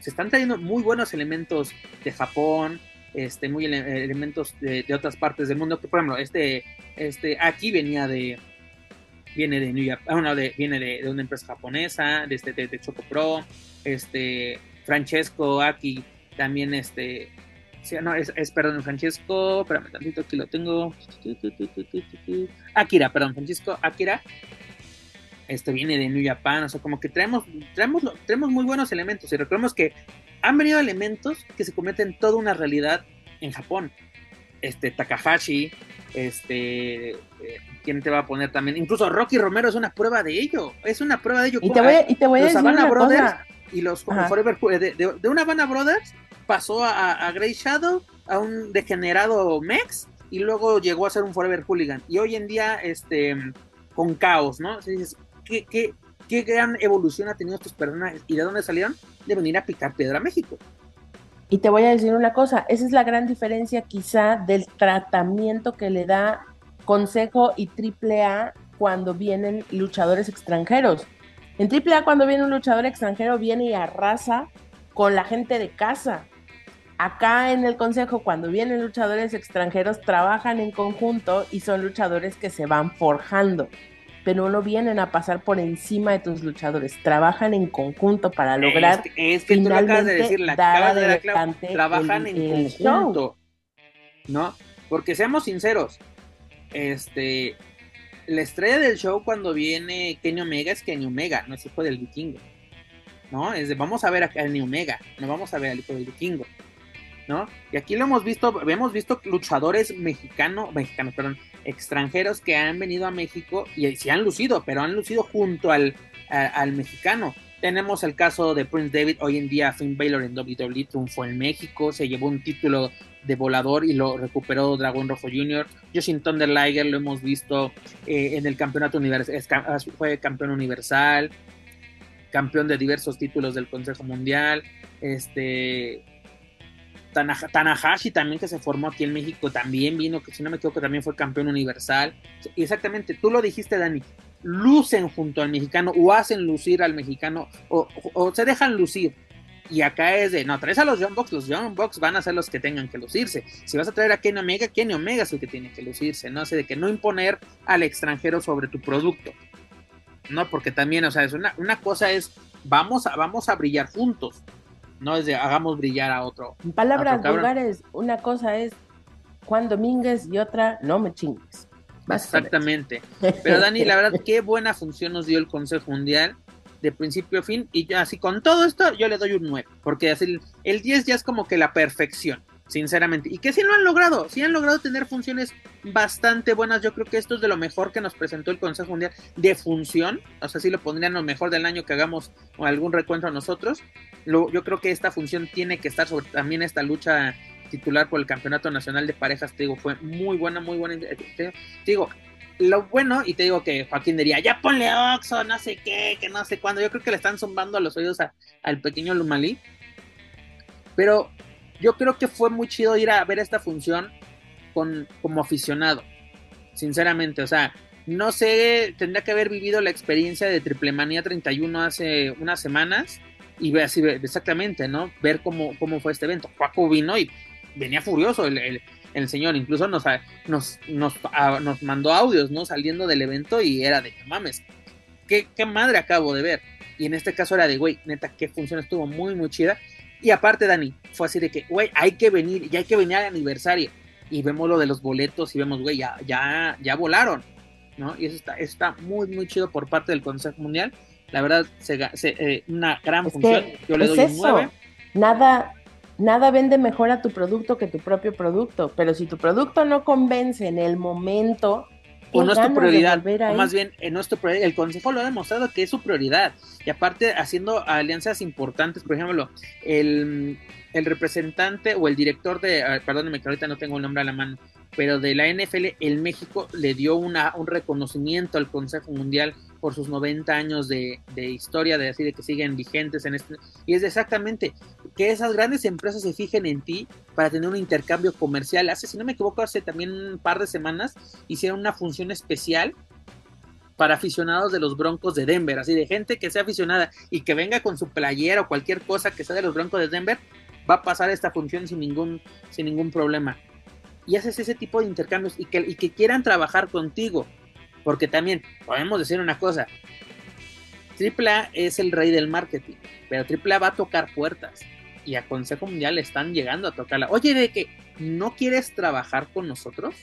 Se están trayendo muy buenos elementos de Japón, este, muy elementos de, otras partes del mundo, por ejemplo, este, este, aquí venía de, viene de New York, de, viene de, una empresa japonesa, de, este, de, Choco Pro, este, Francesco aquí también, este, Sí, no, es, es, perdón, Francesco, espérame tantito, aquí lo tengo. Akira, perdón, Francisco Akira. Este viene de New Japan, o sea, como que traemos, traemos, traemos muy buenos elementos. Y recordemos que han venido elementos que se convierten en toda una realidad en Japón. Este, Takahashi, este, eh, ¿quién te va a poner también? Incluso Rocky Romero es una prueba de ello, es una prueba de ello. Y te voy, y te voy a decir una Brothers cosa. y los Forever, de, de, de, una Havana Brothers pasó a, a Grey Shadow, a un degenerado Mex, y luego llegó a ser un Forever Hooligan. Y hoy en día, este, con caos, ¿no? Entonces, ¿qué, qué, qué gran evolución ha tenido estos personajes y de dónde salieron, de venir a picar piedra a México. Y te voy a decir una cosa, esa es la gran diferencia quizá del tratamiento que le da Consejo y AAA cuando vienen luchadores extranjeros. En AAA cuando viene un luchador extranjero viene y arrasa con la gente de casa. Acá en el Consejo cuando vienen luchadores extranjeros trabajan en conjunto y son luchadores que se van forjando pero no vienen a pasar por encima de tus luchadores, trabajan en conjunto para lograr es que, es que tú acabas de decir, la acabas de dar claro, trabajan el, en el conjunto, show. ¿no? Porque seamos sinceros, este, la estrella del show cuando viene Kenny Omega es Kenny Omega, no es hijo del vikingo, ¿no? Es de, vamos a ver a Kenny Omega, no vamos a ver al hijo del vikingo, Y aquí lo hemos visto, hemos visto luchadores mexicanos, mexicanos, perdón, extranjeros que han venido a México y se han lucido, pero han lucido junto al, al mexicano. Tenemos el caso de Prince David, hoy en día Finn Balor en WWE triunfó en México, se llevó un título de volador y lo recuperó Dragón Rojo Jr. Justin Thunder Liger lo hemos visto eh, en el campeonato universal, fue campeón universal, campeón de diversos títulos del Consejo Mundial, este Tanahashi también que se formó aquí en México también vino, que si no me equivoco también fue campeón universal. Exactamente, tú lo dijiste Dani, lucen junto al mexicano o hacen lucir al mexicano o, se dejan lucir. Y acá es de, no, traes a los Young Bucks, los Young Bucks van a ser los que tengan que lucirse. Si vas a traer a Kenny Omega, Kenny Omega es el que tiene que lucirse, ¿no? Sea, de que no imponer al extranjero sobre tu producto. No, porque también, o sea, es una, una cosa es, vamos a, vamos a brillar juntos no es de hagamos brillar a otro. En palabras vulgares, una cosa es Juan Domínguez y otra no me chingues. Exactamente. Pero Dani, la verdad, qué buena función nos dio el Consejo Mundial de principio a fin. Y así con todo esto, yo le doy un 9. Porque así, el 10 ya es como que la perfección, sinceramente. Y que sí lo han logrado, sí han logrado tener funciones bastante buenas. Yo creo que esto es de lo mejor que nos presentó el Consejo Mundial de función. O sea, sí lo pondrían lo mejor del año que hagamos algún recuento a nosotros. Yo creo que esta función tiene que estar sobre también esta lucha titular por el Campeonato Nacional de Parejas, te digo, fue muy buena, muy buena. Te digo, lo bueno, y te digo que Joaquín diría, ya ponle Oxo, no sé qué, que no sé cuándo. Yo creo que le están zumbando a los oídos al pequeño Lumalí. Pero yo creo que fue muy chido ir a ver esta función con, como aficionado, sinceramente. O sea, no sé, tendría que haber vivido la experiencia de Triple Manía 31 hace unas semanas y ver así exactamente, ¿no? Ver cómo, cómo fue este evento. Juaco vino y venía furioso el, el, señor, incluso nos, nos, nos, a, mandó audios, ¿no? Saliendo del evento y era de, mames, ¿qué, qué madre acabo de ver. Y en este caso era de, güey, neta, qué función estuvo muy, muy chida. Y aparte, Dani, fue así de que, güey, hay que venir, ya hay que venir al aniversario. Y vemos lo de los boletos y vemos, güey, ya, ya, ya volaron, ¿no? Y eso está, está muy, muy chido por parte del Consejo Mundial. La verdad, se, se, eh, una gran es función. Yo le es doy un eso. 9. Nada, nada vende mejor a tu producto que tu propio producto. Pero si tu producto no convence en el momento, o no es tu prioridad, o más bien en nuestro el consejo lo ha demostrado que es su prioridad y aparte haciendo alianzas importantes, por ejemplo, el, el representante o el director de, perdónenme que ahorita no tengo el nombre a la mano, pero de la NFL, el México le dio una, un reconocimiento al Consejo Mundial por sus 90 años de, de, historia, de así de que siguen vigentes en este, y es exactamente que esas grandes empresas se fijen en ti para tener un intercambio comercial. Hace, si no me equivoco, hace también un par de semanas hicieron una función especial para aficionados de los Broncos de Denver, así de gente que sea aficionada y que venga con su playera o cualquier cosa que sea de los Broncos de Denver, va a pasar esta función sin ningún, sin ningún problema. Y haces ese tipo de intercambios y que, y que quieran trabajar contigo. Porque también podemos decir una cosa, AAA es el rey del marketing, pero AAA va a tocar puertas. y a Consejo Mundial están llegando a tocarla. Oye, de que no quieres trabajar con nosotros.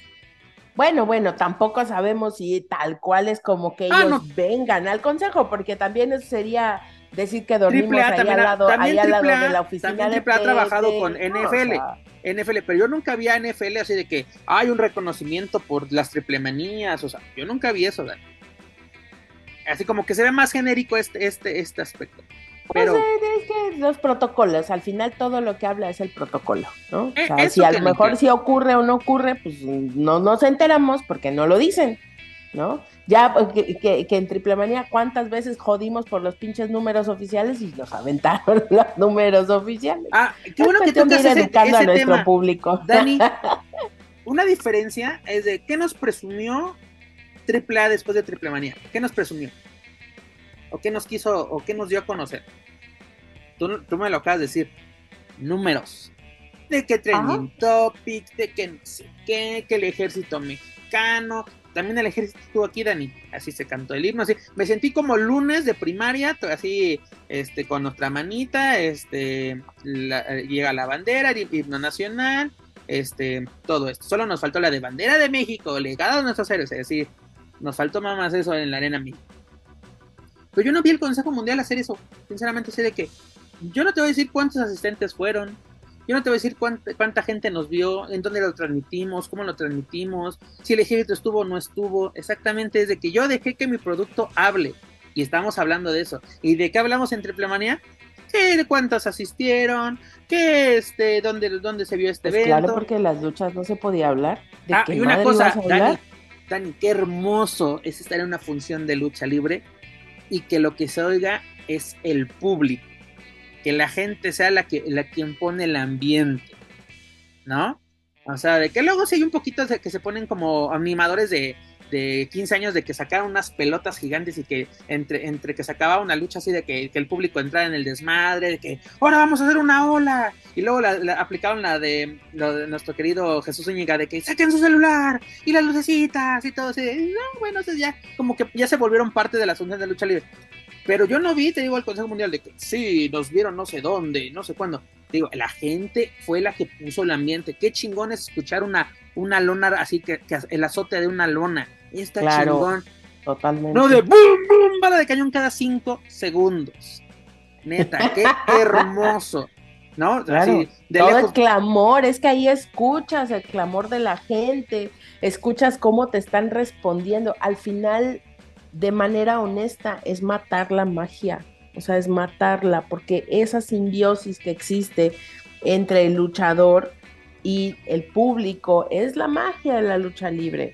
Bueno, bueno, tampoco sabemos si tal cual es como que Ah, ellos no. vengan al consejo, porque también eso sería decir que dormimos Triple A ahí también al lado, también ahí al lado de la oficina también de ha trabajado con no, o NFL. sea, NFL, pero yo nunca vi a NFL así de que hay un reconocimiento por las triple manías, o sea, yo nunca vi eso, Dani. Así como que se ve más genérico este, este, este aspecto. Pero Pues eh, es que los protocolos, al final todo lo que habla es el protocolo, ¿no? O Eh, sea, si a lo mejor si ocurre o no ocurre, pues no nos enteramos porque no lo dicen, ¿no? Ya pues, que, que, que en Triple Manía, ¿cuántas veces jodimos por los pinches números oficiales y nos aventaron los números oficiales? Ah, qué bueno que ir ese, educando a nuestro tema. público. Dani, una diferencia es de qué nos presumió AAA después de Triple Manía. ¿Qué nos presumió? ¿O qué nos quiso, o qué nos dio a conocer? Tú, tú me lo acabas de decir. Números. De que trending topics, de que no sé qué, que el ejército mexicano. También el ejército estuvo aquí, Dani. Así se cantó el himno. Así. Me sentí como lunes de primaria, así, este, con nuestra manita, este, eh, llega la bandera, el himno nacional, este, todo esto. Solo nos faltó la de bandera de México, legado de nuestros héroes, es decir, nos faltó más eso en la arena México. Pero yo no vi el Consejo Mundial hacer eso. Sinceramente sé de que yo no te voy a decir cuántos asistentes fueron. Yo no te voy a decir cuánta, cuánta gente nos vio, en dónde lo transmitimos, cómo lo transmitimos, si el ejército estuvo o no estuvo. Exactamente es de que yo dejé que mi producto hable. Y estamos hablando de eso. ¿Y de qué hablamos en Triple Manía? ¿Qué, de cuántos asistieron? ¿Qué, este, dónde, dónde se vio este Pues evento? claro, porque en las luchas no se podía hablar. ¿De Ah, y una cosa? Dani, Dani, qué hermoso es estar en una función de lucha libre y que lo que se oiga es el público, que la gente sea la que la quien pone el ambiente, ¿no? O sea, de que luego sí hay un poquito de que se ponen como animadores de, de 15 años de que sacaron unas pelotas gigantes y que entre, entre que se acababa una lucha así de que, el público entrara en el desmadre, de que ahora vamos a hacer una ola. Y luego la, la- aplicaron la de, lo de nuestro querido Jesús Zúñiga de que saquen su celular y las lucecitas y todo así. No, bueno, eso ya como que ya se volvieron parte de la función de lucha libre. Pero yo no vi, te digo, el Consejo Mundial de que sí, nos vieron no sé dónde, no sé cuándo. Digo, la gente fue la que puso el ambiente. Qué chingón es escuchar una, una lona así que, que el azote de una lona. Está Claro. chingón. Totalmente. No de boom, boom, bala de cañón cada cinco segundos. Neta, qué hermoso. ¿No? Claro, Así, de Todo el lejos. clamor, es que ahí escuchas el clamor de la gente, escuchas cómo te están respondiendo. Al final, de manera honesta, es matar la magia, o sea, es matarla, porque esa simbiosis que existe entre el luchador y el público es la magia de la lucha libre.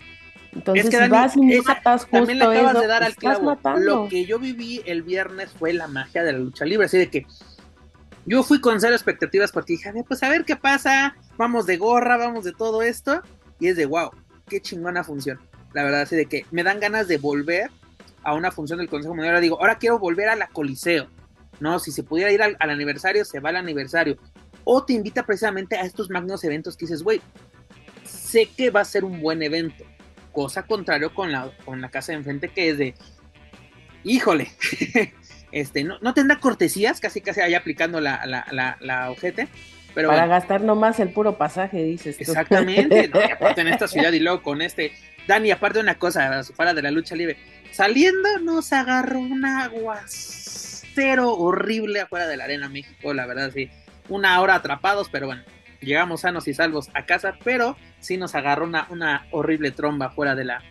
Entonces, Es que, si Dani, vas y esa- matas justo También le acabas eso, de dar al clavo. matando. Lo que yo viví el viernes fue la magia de la lucha libre. Así de que yo fui con cero expectativas porque dije, "A ver, pues a ver qué pasa. Vamos de gorra, vamos de todo esto. Y es de wow, qué chingona función. La verdad, así de que me dan ganas de volver a una función del Consejo Mundial. Digo, ahora quiero volver a la Coliseo. No, si se pudiera ir al, al aniversario, se va al aniversario. O te invita precisamente a estos magnos eventos que dices, güey, sé que va a ser un buen evento. Cosa contrario con la, con la casa de enfrente que es de, híjole, este, no, no tendrá cortesías, casi casi ahí aplicando la, la, la, la ojete. Pero Para bueno, gastar nomás el puro pasaje, dices. tú. exactamente, ¿no? y aparte en esta ciudad y luego con este, Dani, aparte de una cosa, fuera de la lucha libre, saliendo nos agarró un aguacero horrible afuera de la Arena México, la verdad, sí, una hora atrapados, pero bueno, llegamos sanos y salvos a casa, pero sí nos agarró una, una horrible tromba fuera de la,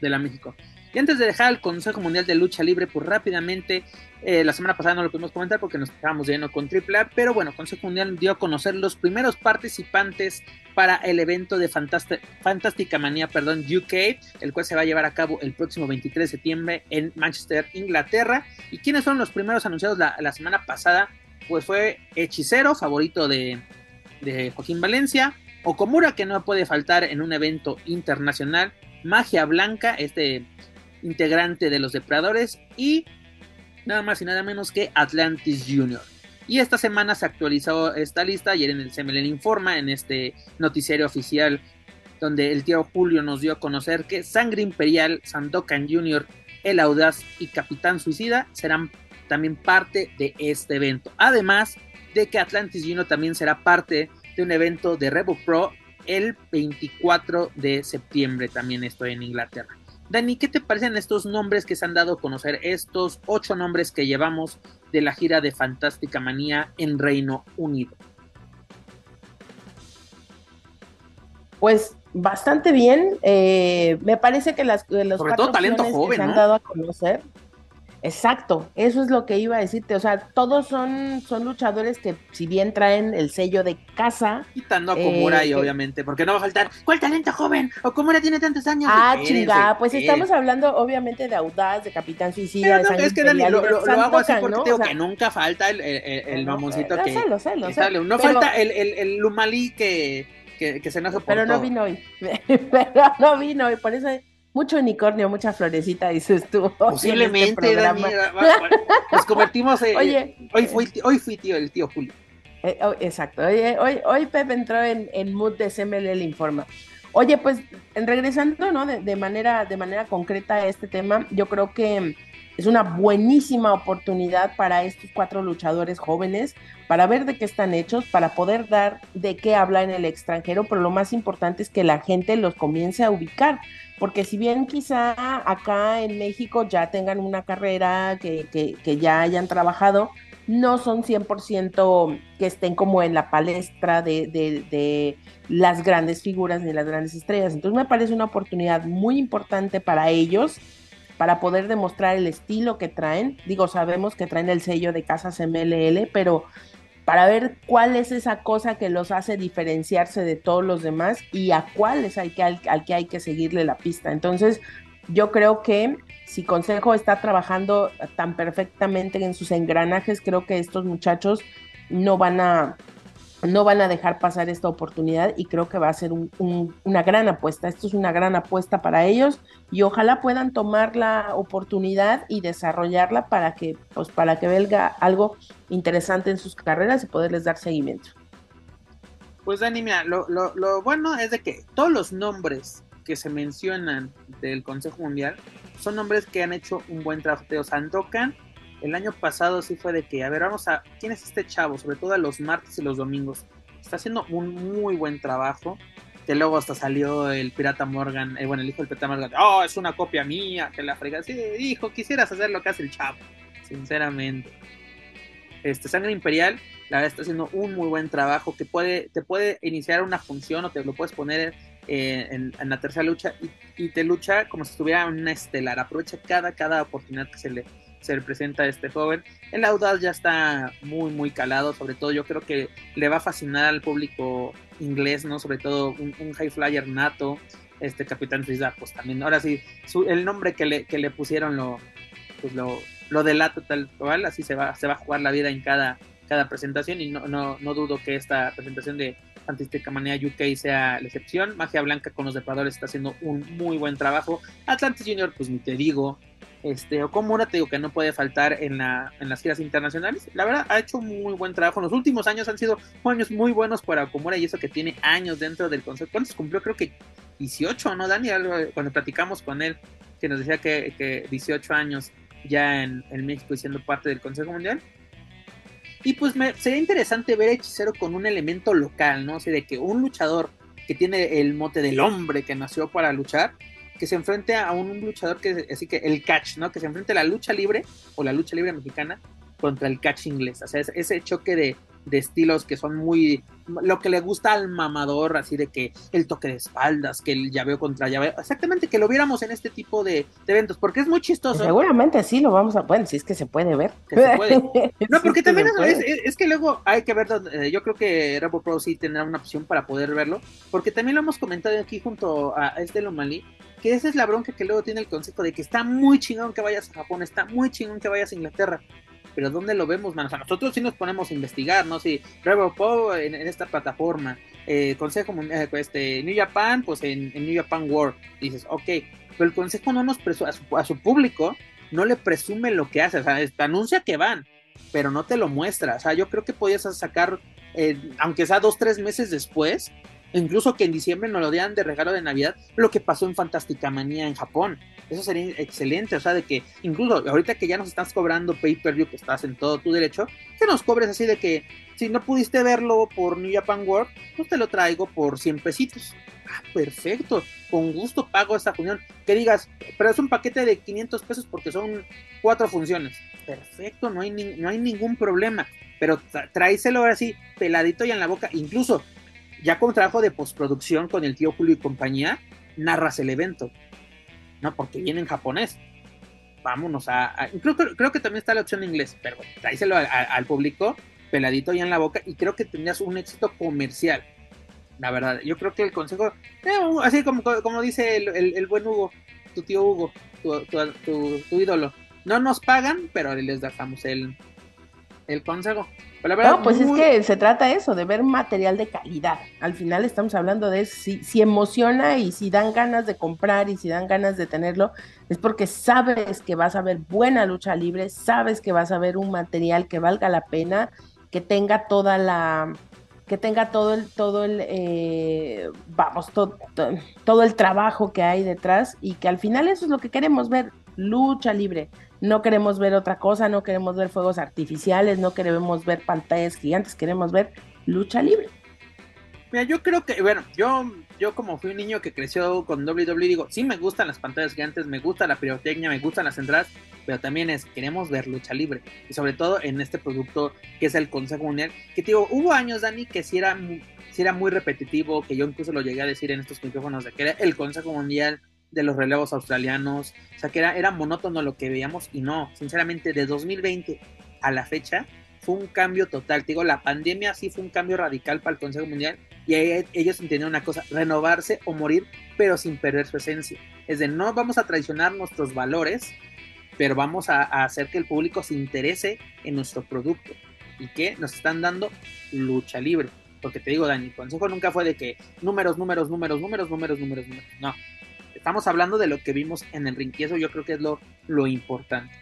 de la México. Y antes de dejar el Consejo Mundial de Lucha Libre, pues rápidamente, eh, la semana pasada no lo pudimos comentar porque nos quedamos lleno con AAA, pero bueno, Consejo Mundial dio a conocer los primeros participantes para el evento de Fantástica Manía, perdón, UK, el cual se va a llevar a cabo el próximo 23 de septiembre en Manchester, Inglaterra. ¿Y quiénes fueron los primeros anunciados la, la semana pasada? Pues fue Hechicero, favorito de, de Joaquín Valencia, Okomura, que no puede faltar en un evento internacional, Magia Blanca, este integrante de los Depredadores, y nada más y nada menos que Atlantis Junior. Y esta semana se actualizó esta lista, ayer en el CMLN Informa, en este noticiario oficial, donde el tío Julio nos dio a conocer que Sangre Imperial, Sandokan Jr., El Audaz y Capitán Suicida serán también parte de este evento. Además de que Atlantis Junior también será parte de un evento de Revo Pro el 24 de septiembre, también estoy en Inglaterra. Dani, ¿qué te parecen estos nombres que se han dado a conocer, estos ocho nombres que llevamos de la gira de Fantástica Manía en Reino Unido? Pues bastante bien. Eh, me parece que las los Sobre todo talento joven, que se han dado a conocer Exacto, eso es lo que iba a decirte. O sea, todos son, son luchadores que, si bien traen el sello de casa. Quitando a Komura y eh, obviamente, porque no va a faltar. ¿Cuál talento joven? ¿O Komura tiene tantos años? Ah, chingada, pues estamos hablando, obviamente, de Audaz, de Capitán Suicida. Pero no, es que Dani, lo, lo, hago así porque tengo que nunca falta el, el, el, mamoncito que. Lo sé, lo sé, No falta el, el, el Lumali que, que, que se por Pero no vino hoy. pero no vino hoy, por eso mucho unicornio, mucha florecita, dices tú. Posiblemente, Dani, nos convertimos en... Oye, hoy, fui, hoy fui tío, el tío Julio. Eh, oh, exacto, Oye, hoy, hoy Pep entró en, en mood de CML informa. Oye, pues regresando, ¿no? De, de, manera, de manera concreta a este tema, yo creo que es una buenísima oportunidad para estos cuatro luchadores jóvenes para ver de qué están hechos, para poder dar de qué habla en el extranjero, pero lo más importante es que la gente los comience a ubicar, porque si bien quizá acá en México ya tengan una carrera, que, que, ya hayan trabajado, no son 100% que estén como en la palestra de, de, las grandes figuras ni las grandes estrellas. Entonces me parece una oportunidad muy importante para ellos para poder demostrar el estilo que traen. Digo, sabemos que traen el sello de Casas MLL, pero para ver cuál es esa cosa que los hace diferenciarse de todos los demás y a cuáles hay que, al, que hay que seguirle la pista. Entonces, yo creo que si Consejo está trabajando tan perfectamente en sus engranajes, creo que estos muchachos no van a no van a dejar pasar esta oportunidad y creo que va a ser una gran apuesta. Esto es una gran apuesta para ellos y ojalá puedan tomar la oportunidad y desarrollarla para que, pues, para que venga algo interesante en sus carreras y poderles dar seguimiento. Pues Dani, mira, lo, lo bueno es de que todos los nombres que se mencionan del Consejo Mundial son nombres que han hecho un buen trabajo. Sandokan el año pasado sí fue de que, a ver, vamos a, ¿quién es este chavo? Sobre todo a los martes y los domingos. Está haciendo un muy buen trabajo. Que luego hasta salió el Pirata Morgan, eh, bueno, el hijo del Pirata Morgan, oh, es una copia mía, que la frega. Sí, hijo, quisieras hacer lo que hace el chavo, sinceramente. Este, Sangre Imperial, la verdad está haciendo un muy buen trabajo que puede, te puede iniciar una función o te lo puedes poner eh, en, la tercera lucha y, te lucha como si estuviera en una estelar. Aprovecha cada, cada oportunidad que se le, se representa a este joven. El Audaz ya está muy, muy calado, sobre todo yo creo que le va a fascinar al público inglés, ¿no? Sobre todo un, high flyer nato, este Capitán Suiza, pues también, ahora sí, el nombre que le, que le pusieron lo, pues lo, lo delata tal cual, así se va, se va a jugar la vida en cada, cada presentación y no, no, no dudo que esta presentación de Fantástica Manía UK sea la excepción. Magia Blanca con los depredadores está haciendo un muy buen trabajo. Atlantis Junior, pues ni te digo, este, Okomura te digo que no puede faltar en, la, en las giras internacionales. La verdad, ha hecho muy buen trabajo. En los últimos años han sido años muy buenos para Okomura y eso que tiene años dentro del concepto. ¿Cuántos cumplió? Creo que 18, ¿no, Dani? Cuando platicamos con él, que nos decía que, que 18 años ya en, en, México y siendo parte del Consejo Mundial. Y pues me, sería interesante ver a Hechicero con un elemento local, ¿no? O sea, de que un luchador que tiene el mote del hombre que nació para luchar, que se enfrente a un, luchador que así que el catch, ¿no? Que se enfrente a la lucha libre o la lucha libre mexicana contra el catch inglés. O sea, ese, choque de, estilos que son muy lo que le gusta al mamador, así de que el toque de espaldas, que el llaveo contra llaveo, exactamente que lo viéramos en este tipo de, eventos, porque es muy chistoso. Seguramente sí lo vamos a, bueno, si es que se puede ver. No, porque también es, que luego hay que ver, eh, yo creo que Rabo Pro sí tendrá una opción para poder verlo, porque también lo hemos comentado aquí junto a este Lomalí, que esa es la bronca que luego tiene el consejo de que está muy chingón que vayas a Japón, está muy chingón que vayas a Inglaterra. Pero ¿dónde lo vemos, man? O sea, nosotros sí nos ponemos a investigar, ¿no? Si Rebel en, en, esta plataforma, eh, Consejo eh, este, New Japan, pues en, New Japan World, dices, ok, pero el Consejo no nos presume, a su, a su público, no le presume lo que hace, o sea, te anuncia que van, pero no te lo muestra. O sea, yo creo que podías sacar, eh, aunque sea dos, tres meses después, incluso que en diciembre nos lo dieran de regalo de Navidad, lo que pasó en Fantástica Manía en Japón. Eso sería excelente, o sea, de que incluso ahorita que ya nos estás cobrando pay-per-view, que estás en todo tu derecho, que nos cobres así de que si no pudiste verlo por New Japan World, pues te lo traigo por 100 pesitos. Ah, perfecto, con gusto pago esta función. Que digas, pero es un paquete de 500 pesos porque son cuatro funciones. Perfecto, no hay, no hay ningún problema. Pero tráiselo ahora sí, peladito y en la boca. Incluso, ya con trabajo de postproducción con el tío Julio y compañía, narras el evento. No, porque viene en japonés. Vámonos a. creo, creo, que también está la opción en inglés, pero tráiselo al público peladito y en la boca y creo que tendrías un éxito comercial la verdad. Yo creo que el consejo, eh, así como, como dice el, buen Hugo, tu tío Hugo, tu, ídolo, no nos pagan, pero les dejamos el, el consejo. no, pues es que se trata eso, de ver material de calidad. Al final estamos hablando de si, si emociona y si dan ganas de comprar y si dan ganas de tenerlo, es porque sabes que vas a ver buena lucha libre, sabes que vas a ver un material que valga la pena, que tenga toda la que tenga todo el, todo el, eh, vamos, todo el trabajo que hay detrás y que al final eso es lo que queremos ver, lucha libre. No queremos ver otra cosa, no queremos ver fuegos artificiales, no queremos ver pantallas gigantes, queremos ver lucha libre. Mira, yo creo que, bueno, yo, yo como fui un niño que creció con WWE, digo, sí me gustan las pantallas gigantes, me gusta la pirotecnia, me gustan las entradas, pero también es, queremos ver lucha libre. Y sobre todo en este producto que es el Consejo Mundial, que digo, hubo años, Dani, que sí era, era muy repetitivo, que yo incluso lo llegué a decir en estos micrófonos, de que era el Consejo Mundial de los relevos australianos, o sea, que era, era monótono lo que veíamos y no, sinceramente, de 2020 a la fecha, fue un cambio total. Te digo, la pandemia sí fue un cambio radical para el Consejo Mundial y ellos entendieron una cosa, renovarse o morir, pero sin perder su esencia. Es de no vamos a traicionar nuestros valores, pero vamos a, hacer que el público se interese en nuestro producto y que nos están dando lucha libre. Porque te digo, Dani, el consejo nunca fue de que números, números, números, números, números, números, números. No. Estamos hablando de lo que vimos en el ring yo creo que es lo, lo importante.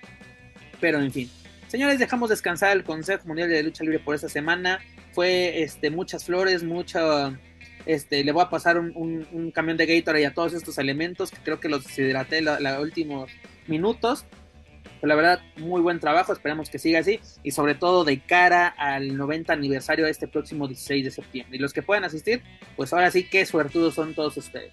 Pero en fin, Señores, dejamos descansar el Consejo Mundial de Lucha Libre por esta semana. Fue este, muchas flores, mucha. Este, le voy a pasar un, camión de Gatorade a todos estos elementos que creo que los deshidraté los últimos minutos. Pero la verdad, muy buen trabajo, esperamos que siga así. Y sobre todo de cara al 90 aniversario de este próximo 16 de septiembre. Y los que puedan asistir, pues ahora sí que suertudos son todos ustedes.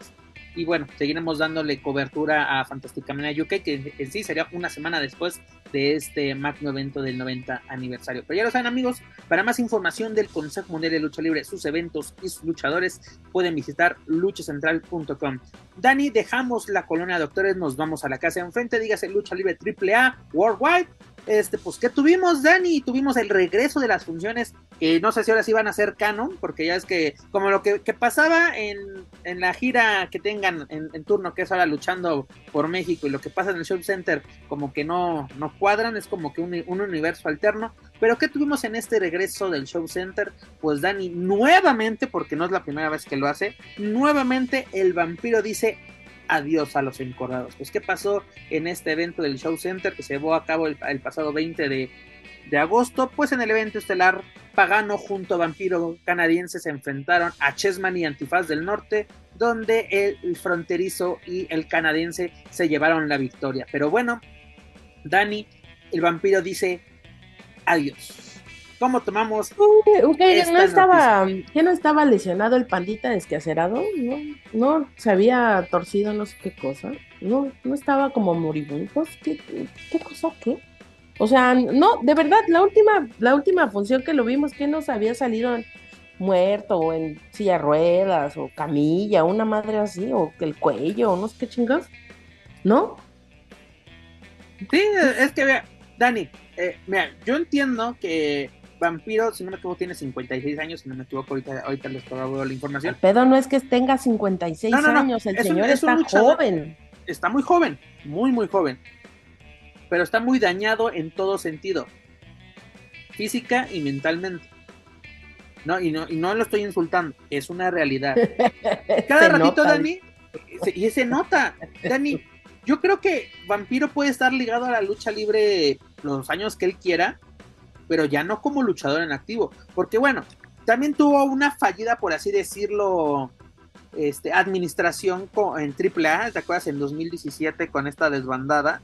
Y bueno, seguiremos dándole cobertura a Fantástica Manía UK, que en sí sería una semana después de este magno evento del 90 aniversario. Pero ya lo saben amigos, para más información del Consejo Mundial de Lucha Libre, sus eventos y sus luchadores, pueden visitar luchacentral.com. Dani, dejamos la colonia de doctores, nos vamos a la casa de enfrente, dígase Lucha Libre AAA Worldwide este, pues, ¿qué tuvimos, Dani? Tuvimos el regreso de las funciones, que no sé si ahora sí van a ser canon, porque ya es que, como lo que, pasaba en, la gira que tengan en, turno, que es ahora luchando por México, y lo que pasa en el Show Center, como que no, no cuadran, es como que un, un universo alterno. Pero ¿qué tuvimos en este regreso del Show Center? Pues Dani, nuevamente, porque no es la primera vez que lo hace, nuevamente el vampiro dice adiós a los encordados. Pues, ¿qué pasó en este evento del Show Center que se llevó a cabo el, pasado 20 de, agosto? Pues en el evento estelar, Pagano junto a Vampiro Canadiense se enfrentaron a Chessman y Antifaz del Norte, donde el fronterizo y el canadiense se llevaron la victoria. Pero bueno, Dani, el vampiro dice adiós. ¿Cómo tomamos? no estaba, ¿qué no estaba lesionado el pandita desquacerado? No, no se había torcido no sé qué cosa. No, no estaba como moribundo. ¿Qué, qué cosa qué? O sea, no, de verdad, la última, la última función que lo vimos, que nos había salido muerto o en silla de ruedas o camilla, una madre así, o el cuello, o no sé qué chingados, ¿no? Sí, es que vea, Dani, eh, mira, yo entiendo que Vampiro, si no me equivoco, tiene 56 años, si no me equivoco, ahorita, ahorita les probaré la información. El pedo no es que tenga 56 años, el señor está joven. Está muy joven, muy, muy joven. Pero está muy dañado en todo sentido, física y mentalmente. No, y no, y no lo estoy insultando, es una realidad. Cada ratito, Dani, y se nota, Dani, yo creo que Vampiro puede estar ligado a la lucha libre los años que él quiera, pero ya no como luchador en activo. Porque bueno, también tuvo una fallida, por así decirlo, este, administración en AAA, ¿te acuerdas? En 2017 con esta desbandada,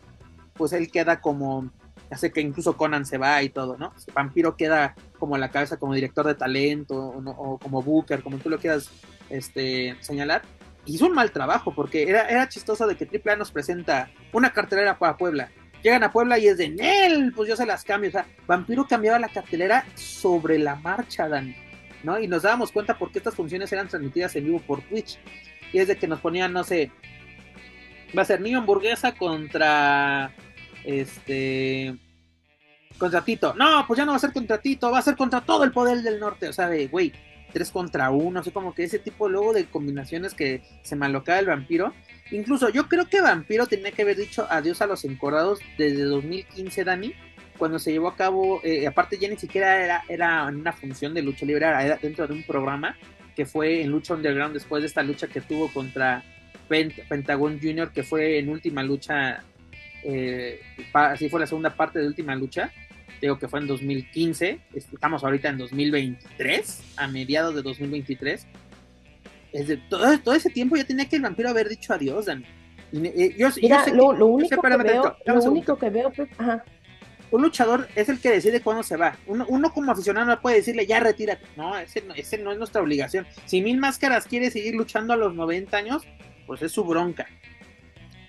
pues él queda como, hace que incluso Conan se va y todo, ¿no? Vampiro queda como la cabeza como director de talento o, como Booker, como tú lo quieras este, señalar. Hizo un mal trabajo porque era, era chistoso de que AAA nos presenta una cartelera para Puebla. Llegan a Puebla y es de Nel, pues yo se las cambio. O sea, Vampiro cambiaba la cartelera sobre la marcha, Dani. ¿no? Y nos dábamos cuenta porque estas funciones eran transmitidas en vivo por Twitch. Y es de que nos ponían, no sé, va a ser niño hamburguesa contra este contra Tito. No, pues ya no va a ser contra Tito, va a ser contra todo el poder del norte. O sea, de, güey, tres contra uno, así como que ese tipo luego de combinaciones que se malocaba el vampiro. Incluso yo creo que Vampiro tenía que haber dicho adiós a los encordados desde 2015, Dani, cuando se llevó a cabo, eh, aparte ya ni siquiera era, era una función de lucha libre, era dentro de un programa que fue en Lucha Underground después de esta lucha que tuvo contra Pentagon Junior, que fue en última lucha, eh, así fue la segunda parte de última lucha, digo que fue en 2015, estamos ahorita en 2023, a mediados de 2023. Es de, todo, todo ese tiempo ya tenía que el vampiro haber dicho adiós, Dani. yo, lo, único que veo, lo único que veo, ajá un luchador es el que decide cuándo se va. Uno, como aficionado no puede decirle ya retírate. No ese, no, ese no es nuestra obligación. Si Mil Máscaras quiere seguir luchando a los 90 años, pues es su bronca.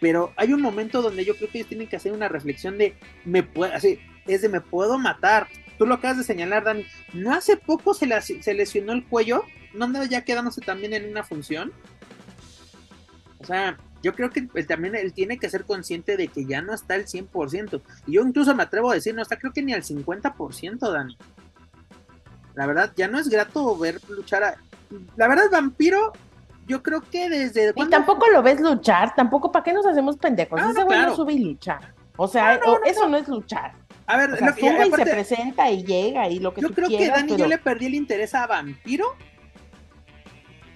Pero hay un momento donde yo creo que ellos tienen que hacer una reflexión de me puedo, así, es de me puedo matar. Tú lo acabas de señalar, Dani. ¿No hace poco se, se lesionó el cuello? ¿No andaba ya quedándose también en una función? O sea, yo creo que pues, también él tiene que ser consciente de que ya no está al 100%. Y yo incluso me atrevo a decir, no está creo que ni al 50%, Dani. La verdad, ya no es grato ver luchar a... La verdad, Vampiro, yo creo que desde... Y tampoco lo ves luchar, tampoco, ¿para qué nos hacemos pendejos? Ah, Ese güey no sube y lucha. O sea, eso no es luchar. A ver, lo que, y se presenta y llega y lo que Yo creo que Dani, yo le perdí el interés a Vampiro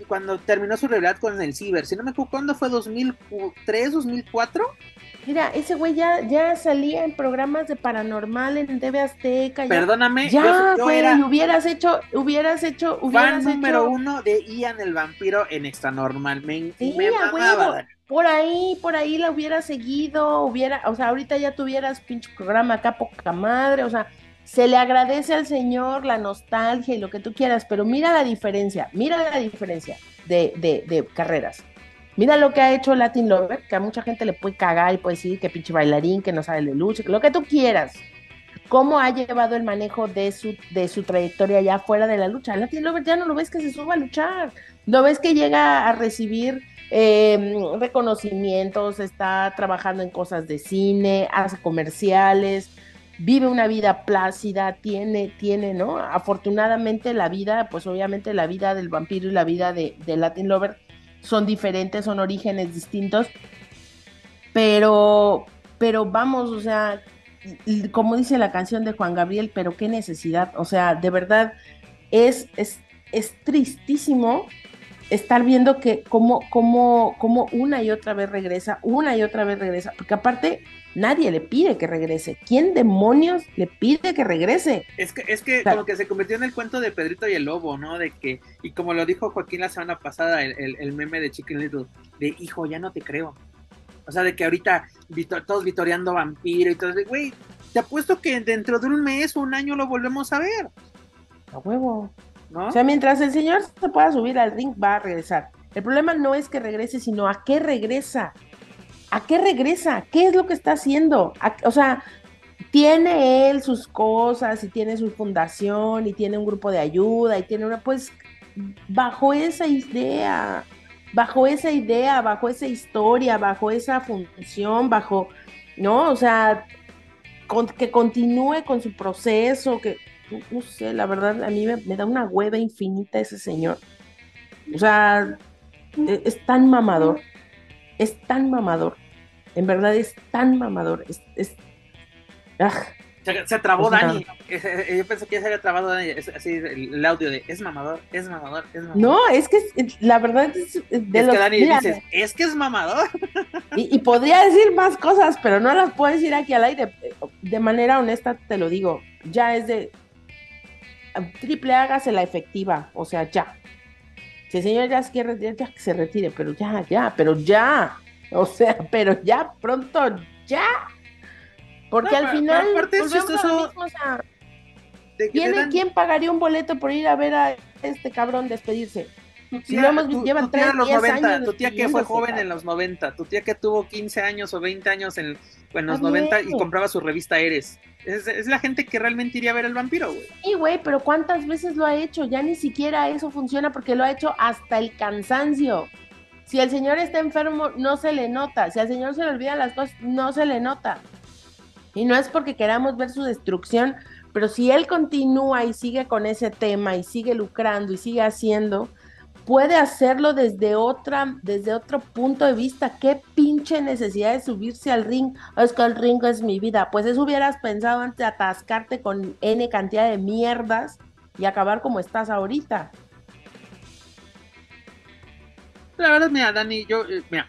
cuando terminó su realidad con el Ciber. Si no me acuerdo, ¿cuándo fue? ¿2003, 2004? Mira, ese güey ya, ya salía en programas de paranormal en TV Azteca. Perdóname, ya, güey, hubieras hecho, hubieras hecho, hubieras fan número uno de Ian el vampiro en Extra Normal. Me, sí, por ahí, por ahí la hubiera seguido, hubiera, o sea, ahorita ya tuvieras pinche programa acá poca madre, o sea, se le agradece al Señor la nostalgia y lo que tú quieras, pero mira la diferencia, mira la diferencia de, carreras. Mira lo que ha hecho Latin Lover, que a mucha gente le puede cagar y puede decir que pinche bailarín, que no sabe de lucha, lo que tú quieras. ¿Cómo ha llevado el manejo de su, de su trayectoria ya fuera de la lucha? Latin Lover ya no lo ves que se suba a luchar, no ves que llega a recibir em, reconocimientos, está trabajando en cosas de cine, hace comerciales, vive una vida plácida, tiene, tiene, ¿no? Afortunadamente la vida, pues obviamente la vida del vampiro y la vida de, Latin Lover son diferentes, son orígenes distintos, pero, pero vamos, o sea, como dice la canción de Juan Gabriel, pero qué necesidad, o sea, de verdad es, es, es tristísimo estar viendo que como, como, como una y otra vez regresa, una y otra vez regresa, porque aparte nadie le pide que regrese. ¿Quién demonios le pide que regrese? Es que, es que como que se convirtió en el cuento de Pedrito y el Lobo, ¿no? De que, y como lo dijo Joaquín la semana pasada, el, meme de Chicken Little, de hijo, ya no te creo. O sea, de que ahorita todos vitoreando vampiro y todo, güey, te apuesto que dentro de un mes o un año lo volvemos a ver. A huevo. O sea, mientras el señor se pueda subir al ring, va a regresar. El problema no es que regrese, sino a qué regresa. ¿A qué regresa? ¿Qué es lo que está haciendo? o sea, tiene él sus cosas y tiene su fundación y tiene un grupo de ayuda y tiene una, pues, bajo esa idea, bajo esa idea, bajo esa historia, bajo esa función, bajo, ¿no? O sea, que continúe con su proceso, que, no sé, la verdad, a mí me, me da una hueva infinita ese señor. O sea, e, es tan mamador es tan mamador. En verdad es tan mamador. Es, es... Ah. Se, trabó Dani. Yo pensé que ya se había trabado Dani. así el, audio de es mamador, es mamador, es mamador. No, es que la verdad es de es que Dani dices, es que es mamador. Y, y, podría decir más cosas, pero no las puedo decir aquí al aire. De manera honesta te lo digo. Ya es de. Triple hágase la efectiva, o sea, ya. Si el señor ya se quiere retirar, ya que se retire, pero ya, ya, pero ya. O sea, pero ya, pronto, ya. Porque al final, ¿quién pagaría un boleto por ir a ver a este cabrón despedirse? si no hemos, llevan tres, los 90, tu tía que fue joven en los 90, tu tía que tuvo 15 años o 20 años en, en los 90 y compraba su revista Eres. Es, la gente que realmente iría a ver el vampiro, güey. Sí, güey, pero ¿cuántas veces lo ha hecho? Ya ni siquiera eso funciona porque lo ha hecho hasta el cansancio. Si el señor está enfermo, no se le nota. Si al señor se le olvidan las cosas, no se le nota. Y no es porque queramos ver su destrucción, pero si él continúa y sigue con ese tema y sigue lucrando y sigue haciendo, puede hacerlo desde otra, desde otro punto de vista. Qué pinche necesidad de subirse al ring. Es que el ring es mi vida. Pues eso hubieras pensado antes de atascarte con N cantidad de mierdas y acabar como estás ahorita. La verdad, mira, Dani, yo, eh, mira,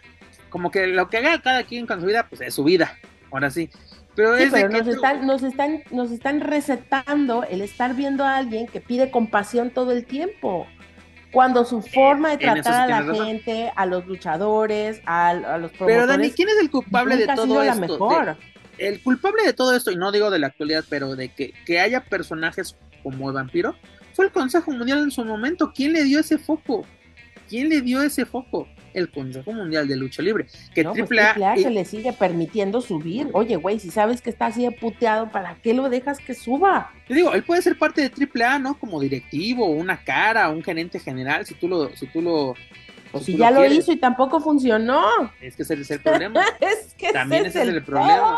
como que lo que haga cada quien con su vida, pues es su vida. Ahora sí. Pero, es nos, están, nos, están, nos están recetando el estar viendo a alguien que pide compasión todo el tiempo. Cuando su forma de tratar a la gente, a los luchadores, a, los promotores... Pero Dani, ¿quién es el culpable de todo esto? mejor. el culpable de todo esto, y no digo de la actualidad, pero de que, que haya personajes como el vampiro, fue el Consejo Mundial en su momento. ¿Quién le dio ese foco? ¿Quién le dio ese foco? El Consejo Mundial de Lucha Libre. Que no, pues AAA, se le sigue permitiendo subir. Oye, güey, si sabes que está así de puteado, ¿para qué lo dejas que suba? Te digo, él puede ser parte de AAA, ¿no? Como directivo, una cara, un gerente general, si tú lo, si tú lo pues si, ya lo, hizo y tampoco funcionó. Es que ese es el problema. es que También ese es el, problema.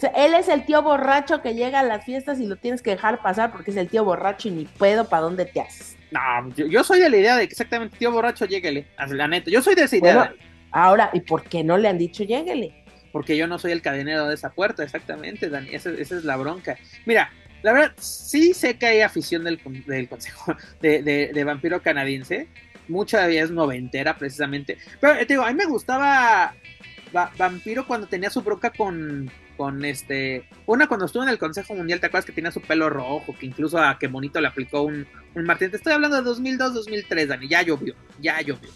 O sea, él es el tío borracho que llega a las fiestas y lo tienes que dejar pasar porque es el tío borracho y ni puedo para dónde te haces. No, yo, soy de la idea de que exactamente tío borracho, lléguele. La neta, yo soy de esa idea. ahora, ¿y por qué no le han dicho lléguele? Porque yo no soy el cadenero de esa puerta, exactamente, Dani. Esa, es la bronca. Mira, la verdad, sí sé que hay afición del, del consejo de, de, vampiro canadiense. Mucha es noventera, precisamente. Pero te digo, a mí me gustaba Vampiro cuando tenía su bronca con, con este. Una cuando estuvo en el Consejo Mundial, ¿te acuerdas que tenía su pelo rojo? Que incluso a que bonito le aplicó un, un Martín. Te estoy hablando de 2002, 2003, Dani. Ya llovió, ya llovió.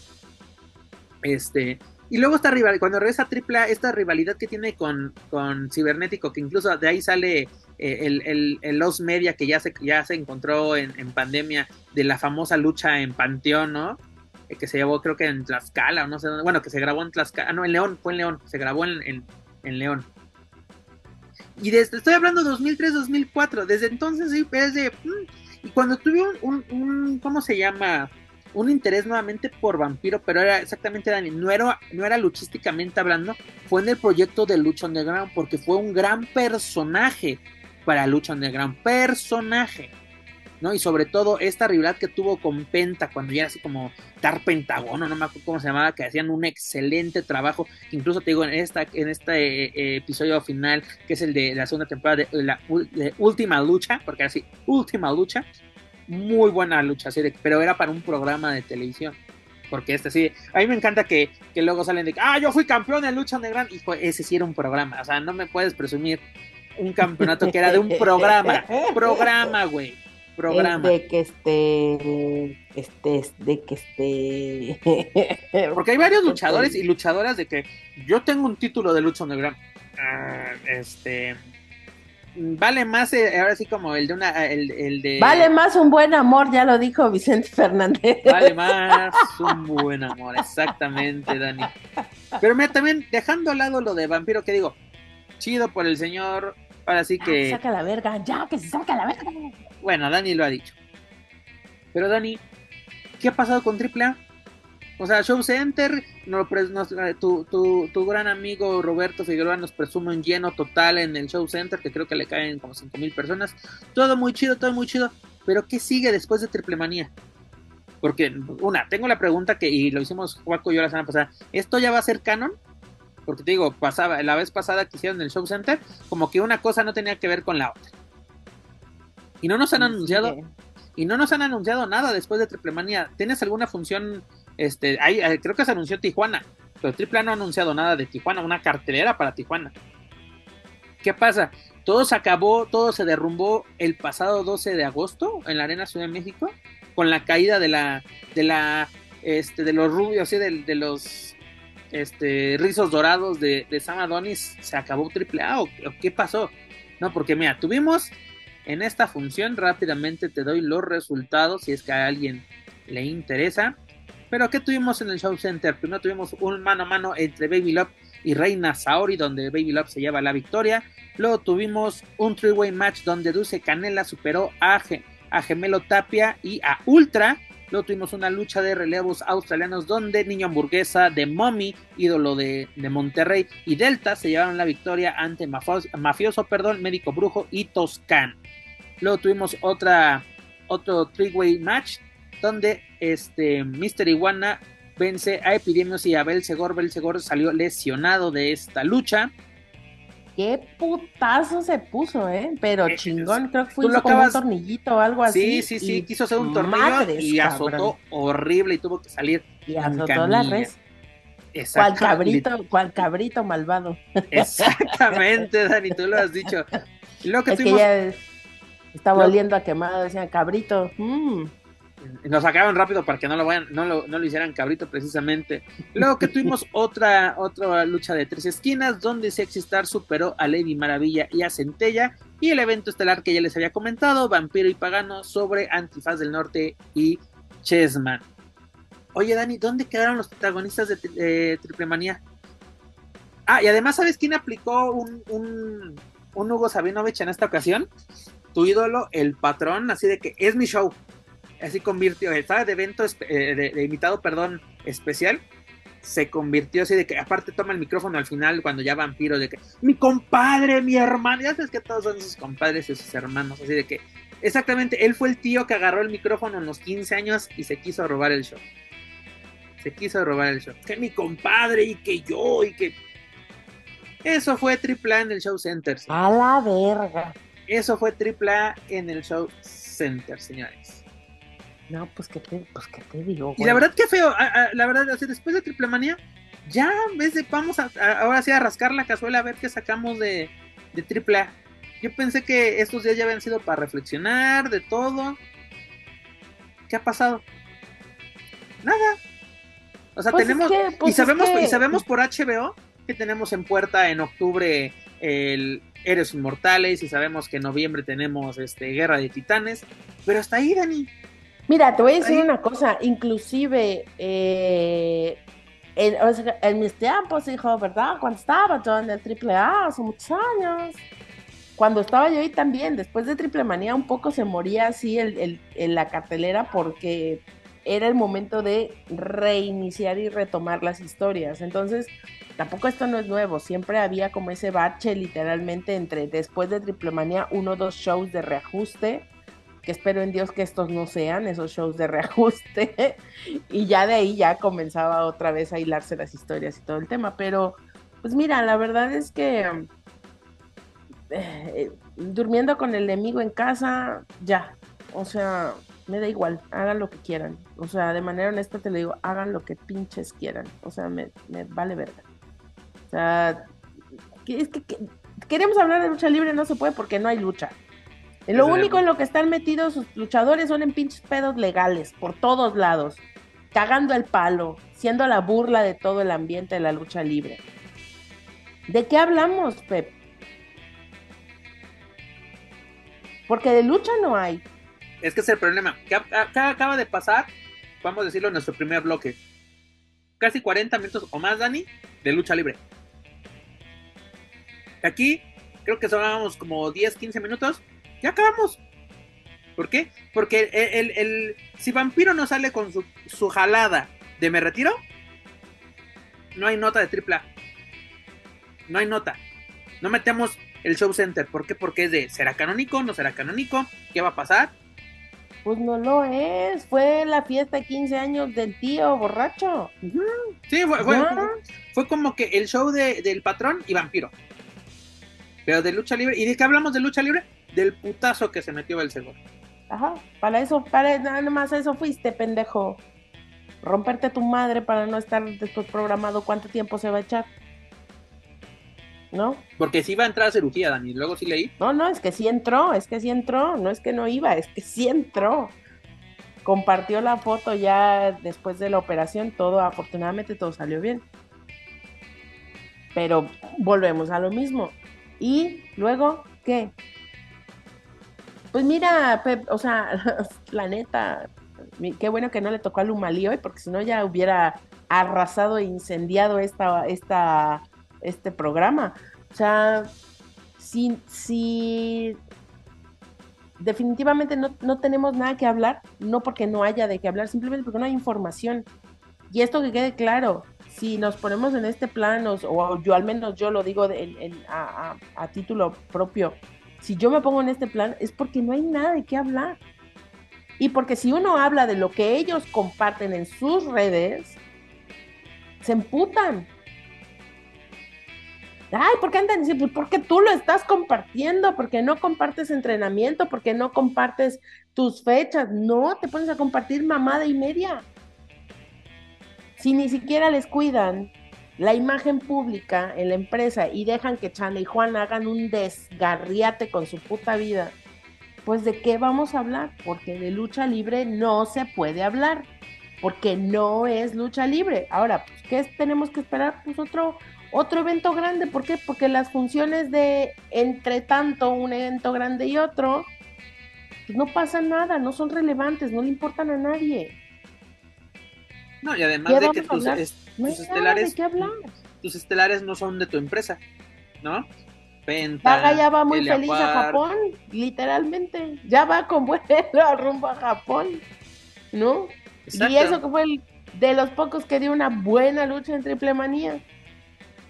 Este. Y luego esta rivalidad, cuando regresa AAA, esta rivalidad que tiene con, con Cibernético, que incluso de ahí sale eh, el, el, Los Media, que ya se, ya se encontró en, en, pandemia, de la famosa lucha en Panteón, ¿no? Eh, que se llevó creo que en Tlaxcala, o no sé dónde, bueno, que se grabó en Tlaxcala, ah, no, en León, fue en León, se grabó en, en León. Y desde, estoy hablando 2003-2004, desde entonces sí, es de... Mm, y cuando tuve un, un, ¿cómo se llama? Un interés nuevamente por Vampiro, pero era exactamente Dani, no era, no era luchísticamente hablando, fue en el proyecto de Lucha Underground, porque fue un gran personaje para Lucha Underground, personaje. ¿No? Y sobre todo esta rivalidad que tuvo con Penta cuando ya así como Dar Pentagono, no me acuerdo cómo se llamaba, que hacían un excelente trabajo. Incluso te digo, en, esta, en este eh, episodio final, que es el de la segunda temporada de la última lucha, porque así, última lucha, muy buena lucha, así pero era para un programa de televisión. Porque este sí, a mí me encanta que, que luego salen de, ah, yo fui campeón en lucha underground, y pues ese sí era un programa, o sea, no me puedes presumir un campeonato que era de un programa, programa, güey programa. de que esté, este, de que esté. Porque hay varios luchadores y luchadoras de que yo tengo un título de lucha underground. Ah, este. Vale más, eh, ahora sí como el de una, el, el, de... Vale más un buen amor, ya lo dijo Vicente Fernández. Vale más un buen amor, exactamente, Dani. Pero mira, también dejando al lado lo de vampiro, que digo, chido por el señor, ahora sí que... saca la verga, ya, que se saca la verga. Bueno, Dani lo ha dicho. Pero Dani, ¿qué ha pasado con AAA? O sea, Show Center, eh, tu, gran amigo Roberto Figueroa nos presume un lleno total en el Show Center, que creo que le caen como 5 mil personas. Todo muy chido, todo muy chido. Pero ¿qué sigue después de Triple Manía? Porque, una, tengo la pregunta que, y lo hicimos Juaco y yo la semana pasada, ¿esto ya va a ser canon? Porque te digo, pasaba, la vez pasada que hicieron el Show Center, como que una cosa no tenía que ver con la otra. Y no nos han anunciado, y no nos han anunciado nada después de Triple Manía. ¿Tienes alguna función? Este, hay, eh, creo que se anunció Tijuana, pero Triple no ha anunciado nada de Tijuana, una cartelera para Tijuana. ¿Qué pasa? Todo se acabó, todo se derrumbó el pasado 12 de agosto en la Arena Ciudad de México con la caída de la de la este de los rubios, ¿sí? de, de los este rizos dorados de, de Adonis, se acabó triple A qué pasó? No, porque mira, tuvimos en esta función rápidamente te doy los resultados si es que a alguien le interesa. Pero ¿qué tuvimos en el Show Center? Primero tuvimos un mano a mano entre Baby Love y Reina Saori, donde Baby Love se lleva la victoria. Luego tuvimos un three-way match donde Dulce Canela superó a, a Gemelo Tapia y a Ultra. Luego tuvimos una lucha de relevos australianos donde Niño Hamburguesa de Mommy, ídolo de, de, Monterrey, y Delta se llevaron la victoria ante Mafioso, mafioso perdón, Médico Brujo y Toscan. Luego tuvimos otra, otro three-way match donde este Mr. Iguana vence a Epidemios y a Belcegor. Belcegor salió lesionado de esta lucha. Qué putazo se puso, ¿eh? Pero chingón, creo que fue como acabas... un tornillito o algo así. Sí, sí, sí, quiso hacer un tornillo y azotó cabrón. horrible y tuvo que salir. Y azotó la res. Cual cabrito, cual cabrito malvado. Exactamente, Dani, tú lo has dicho. Lo que es tuvimos... que ya estaba lo... oliendo a quemado, decían cabrito. Mmm nos sacaron rápido para que no lo vayan, no lo, no lo hicieran cabrito precisamente. Luego que tuvimos otra, otra lucha de tres esquinas, donde Sexy Star superó a Lady Maravilla y a Centella, y el evento estelar que ya les había comentado, Vampiro y Pagano sobre Antifaz del Norte y Chessman. Oye, Dani, ¿dónde quedaron los protagonistas de eh, Triple Manía? Ah, y además, ¿sabes quién aplicó un, un, un Hugo Sabinovich en esta ocasión? Tu ídolo, el patrón, así de que es mi show así convirtió, estaba de evento, eh, de, de, invitado, perdón, especial, se convirtió así de que aparte toma el micrófono al final cuando ya vampiro, de que mi compadre, mi hermano, ya sabes que todos son sus compadres y sus hermanos, así de que exactamente, él fue el tío que agarró el micrófono en los 15 años y se quiso robar el show. Se quiso robar el show. Que mi compadre y que yo y que... Eso fue triple A en el Show Center. ¿sí? A la verga. Eso fue triple A en el Show Center, señores. No, pues que te, pues que te digo. Güey. Y la verdad que feo, a, a, la verdad, así, después de Triple Manía, ya en vez de vamos a, a, ahora sí a rascar la cazuela a ver qué sacamos de, de Triple A. Yo pensé que estos días ya habían sido para reflexionar de todo. ¿Qué ha pasado? Nada. O sea, pues tenemos es que, pues y sabemos es que... y sabemos por HBO que tenemos en puerta en octubre el Héroes Inmortales y sabemos que en noviembre tenemos este Guerra de Titanes, pero hasta ahí, Dani. Mira, te voy a decir una cosa, inclusive eh, en, o sea, en, mis tiempos, hijo, ¿verdad? Cuando estaba yo en el Triple A, hace muchos años, cuando estaba yo ahí también, después de Triple Manía, un poco se moría así el, el, el, la cartelera porque era el momento de reiniciar y retomar las historias. Entonces, tampoco esto no es nuevo, siempre había como ese bache literalmente entre después de Triple Manía, uno o dos shows de reajuste que espero en Dios que estos no sean esos shows de reajuste. Y ya de ahí ya comenzaba otra vez a hilarse las historias y todo el tema, pero pues mira, la verdad es que eh, durmiendo con el enemigo en casa, ya, o sea, me da igual, hagan lo que quieran, o sea, de manera honesta te lo digo, hagan lo que pinches quieran, o sea, me, vale verga, o sea, es que queremos hablar de lucha libre, no se puede porque no hay lucha. Lo único en lo que están metidos sus luchadores son en pinches pedos legales, por todos lados, cagando el palo, siendo la burla de todo el ambiente de la lucha libre. ¿De qué hablamos, Pep? Porque de lucha no hay. Es que es el problema. ¿Qué acaba de pasar? Vamos a decirlo en nuestro primer bloque. Casi 40 minutos o más, Dani, de lucha libre. Aquí creo que son como 10, 15 minutos ya acabamos. ¿Por qué? Porque el, el, el, si Vampiro no sale con su, su, jalada de me retiro, no hay nota de tripla. No hay nota. No metemos el show center. ¿Por qué? Porque es de ¿será canónico? ¿No será canónico? ¿Qué va a pasar? Pues no lo es. Fue la fiesta de 15 años del tío borracho. Uh -huh. Sí, fue, fue, fue, como que el show de, del patrón y vampiro. Pero de lucha libre. ¿Y de qué hablamos de lucha libre? Del putazo que se metió Belcebor. Ajá, para eso, para nada más eso fuiste, pendejo. Romperte tu madre para no estar después programado cuánto tiempo se va a echar. ¿no? Porque sí iba a entrar a cirugía, Dani, luego sí leí. No, no, es que sí entró, es que sí entró, no es que no iba, es que sí entró. Compartió la foto ya después de la operación, todo, afortunadamente todo salió bien. Pero volvemos a lo mismo. Y luego, ¿qué? Pues mira, Pep, o sea, la neta, qué bueno que no le tocó a Lumalí hoy, porque si no ya hubiera arrasado e incendiado esta, esta, este programa. O sea, si, si definitivamente no, no, tenemos nada que hablar, no porque no haya de qué hablar, simplemente porque no hay información. Y esto que quede claro, si nos ponemos en este plan, o, yo al menos yo lo digo a título propio, si yo me pongo en este plan es porque no hay nada de qué hablar. Y porque si uno habla de lo que ellos comparten en sus redes, se emputan. Ay, ¿por qué andan diciendo? Pues porque tú lo estás compartiendo, porque no compartes entrenamiento, porque no compartes tus fechas. No, te pones a compartir mamada y media. Si ni siquiera les cuidan la imagen pública en la empresa y dejan que Chana y Juan hagan un desgarriate con su puta vida, pues de qué vamos a hablar? Porque de lucha libre no se puede hablar porque no es lucha libre. Ahora, pues, ¿qué tenemos que esperar? Pues otro, otro evento grande. ¿Por qué? Porque las funciones de entre tanto un evento grande y otro, pues no pasa nada, no son relevantes, no le importan a nadie. No, y además de que tus, estelares, tus estelares no son de tu empresa, ¿no? Penta, ya va muy feliz a Japón, literalmente. Ya va con vuelo rumbo a Japón, ¿no? Y eso que fue el, de los pocos que dio una buena lucha en Triple Manía.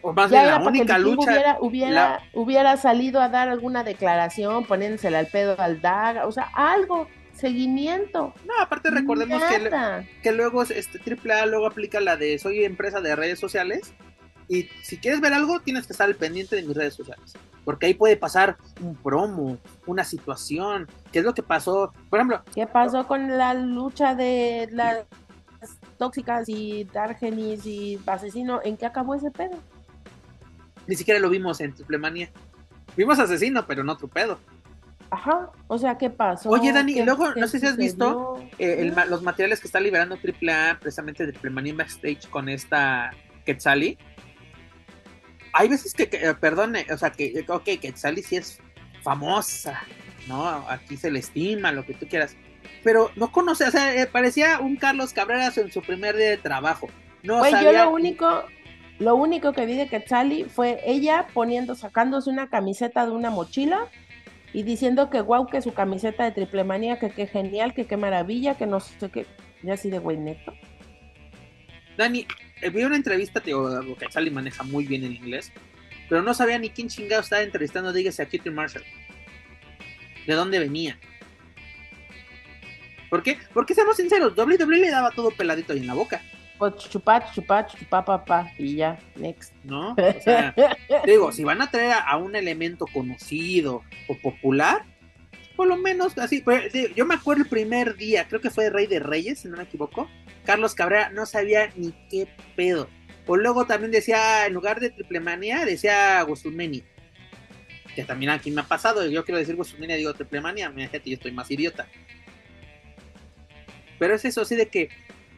O más bien la única lucha. Hubiera, hubiera, hubiera, salido a dar alguna declaración, poniéndosela al pedo al Daga, o sea, algo, seguimiento. No, aparte recordemos que, que, luego este AAA luego aplica la de soy empresa de redes sociales y si quieres ver algo tienes que estar al pendiente de mis redes sociales porque ahí puede pasar un promo, una situación, ¿qué es lo que pasó? Por ejemplo, ¿qué pasó con la lucha de las tóxicas y Dargenis y Asesino? ¿En qué acabó ese pedo? Ni siquiera lo vimos en Triplemania. Vimos Asesino, pero no otro pedo. Ajá, o sea, ¿qué pasó? Oye, Dani, y luego, no sé si has visto eh, los materiales que está liberando AAA, precisamente de Triplemania Backstage con esta Quetzali hay veces que, eh, perdone, o sea, que, ok, que Sally sí es famosa, ¿no? Aquí se le estima, lo que tú quieras. Pero no conoce, o sea, eh, parecía un Carlos Cabrera en su primer día de trabajo. No pues yo lo único, lo único que vi de Quetzali fue ella poniendo, sacándose una camiseta de una mochila y diciendo que guau, que su camiseta de triple manía, que qué genial, que qué maravilla, que no sé qué. Y así de güey neto. Dani, eh, vi una entrevista, tío, que Sally maneja muy bien el inglés, pero no sabía ni quién chingado estaba entrevistando, dígase a Kitty Marshall. ¿De dónde venía? ¿Por qué? Porque seamos sinceros, WWE le daba todo peladito ahí en la boca. Chupá, chupá, chupá, papá, y ya, next. ¿No? O sea, digo, si van a traer a un elemento conocido o popular, por lo menos así. Pues, yo me acuerdo el primer día, creo que fue Rey de Reyes, si no me equivoco. Carlos Cabrera no sabía ni qué pedo. O luego también decía, en lugar de Triple Manía, decía Gosumeni. Que también aquí me ha pasado. Yo quiero decir Gosumeni, digo Triple Manía. Fíjate, yo estoy más idiota. Pero es eso, así de que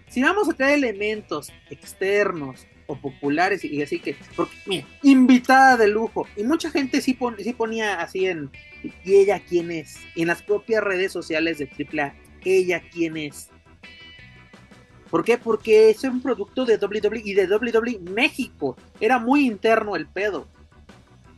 si vamos a traer elementos externos o populares y así que, porque, invitada de lujo. Y mucha gente sí, ponía así en, ¿y ella quién es? en las propias redes sociales de AAA, ¿ella quién es? ¿Por qué? Porque es un producto de WWE y de WWE México. Era muy interno el pedo.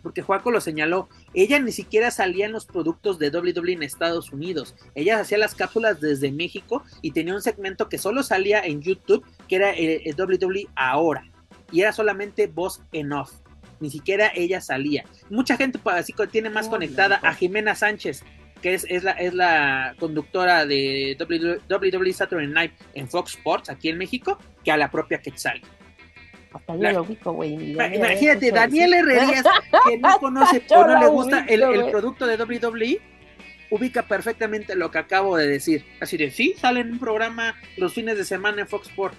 Porque Juaco lo señaló. Ella ni siquiera salía en los productos de WWE en Estados Unidos. Ella hacía las cápsulas desde México y tenía un segmento que solo salía en YouTube, que era el, WWE Ahora. Y era solamente voz en off. Ni siquiera ella salía. Mucha gente pues, así tiene más conectada a Jimena Sánchez, que es, es, la, es la conductora de WWE Saturday Night en Fox Sports aquí en México, que a la propia Quetzal. Hasta yo lo ubico, güey. Imagínate, Daniel Herrerías, que no conoce o no le gusta el, el, producto de WWE, ubica perfectamente lo que acabo de decir. Así de, sí, sale en un programa los fines de semana en Fox Sports.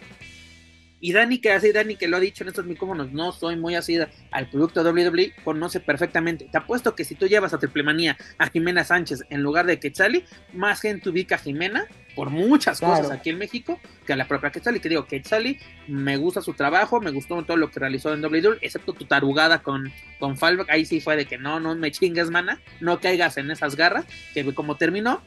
Y Dani, que hace Dani, que lo ha dicho en estos micrófonos, no soy muy así al producto WWE, conoce perfectamente. Te apuesto que si tú llevas a Triplemanía a Jimena Sánchez en lugar de Quetzali, más gente ubica a Jimena por muchas cosas aquí en México que a la propia Quetzali. Que digo, Quetzali, me gusta su trabajo, me gustó todo lo que realizó en WWE, excepto tu tarugada con, con Fallback. Ahí sí fue de que no, no me chingues, mana, no caigas en esas garras, que como terminó,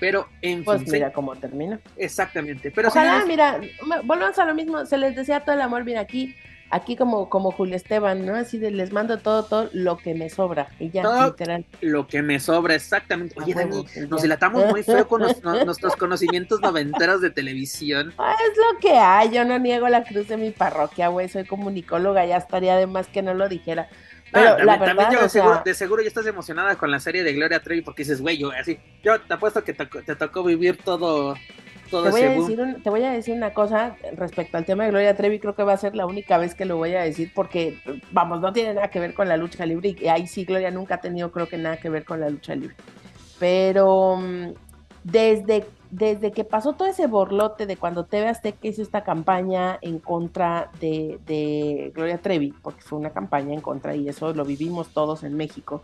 pero en pues mira cómo termina. Exactamente. Pero Ojalá, mira, volvamos a lo mismo, se les decía todo el amor, mira aquí, aquí como, como Julio Esteban, ¿no? Así de les mando todo, todo lo que me sobra. Y ya, literal. Lo que me sobra, exactamente. Oye, Dani, nos dilatamos muy feo con nuestros conocimientos noventeros de televisión. Ah, es lo que hay, yo no niego la cruz de mi parroquia, güey, soy comunicóloga, ya estaría de más que no lo dijera. Pero la verdad, también de, seguro, de seguro ya estás emocionada con la serie de Gloria Trevi porque dices, güey, yo así, yo te apuesto que te, tocó vivir todo, todo te voy, a decir te voy a decir una cosa respecto al tema de Gloria Trevi, creo que va a ser la única vez que lo voy a decir porque, vamos, no tiene nada que ver con la lucha libre y ahí sí Gloria nunca ha tenido creo que nada que ver con la lucha libre. Pero mm, desde desde que pasó todo ese borlote de cuando TV Azteca hizo esta campaña en contra de, Gloria Trevi, porque fue una campaña en contra y eso lo vivimos todos en México,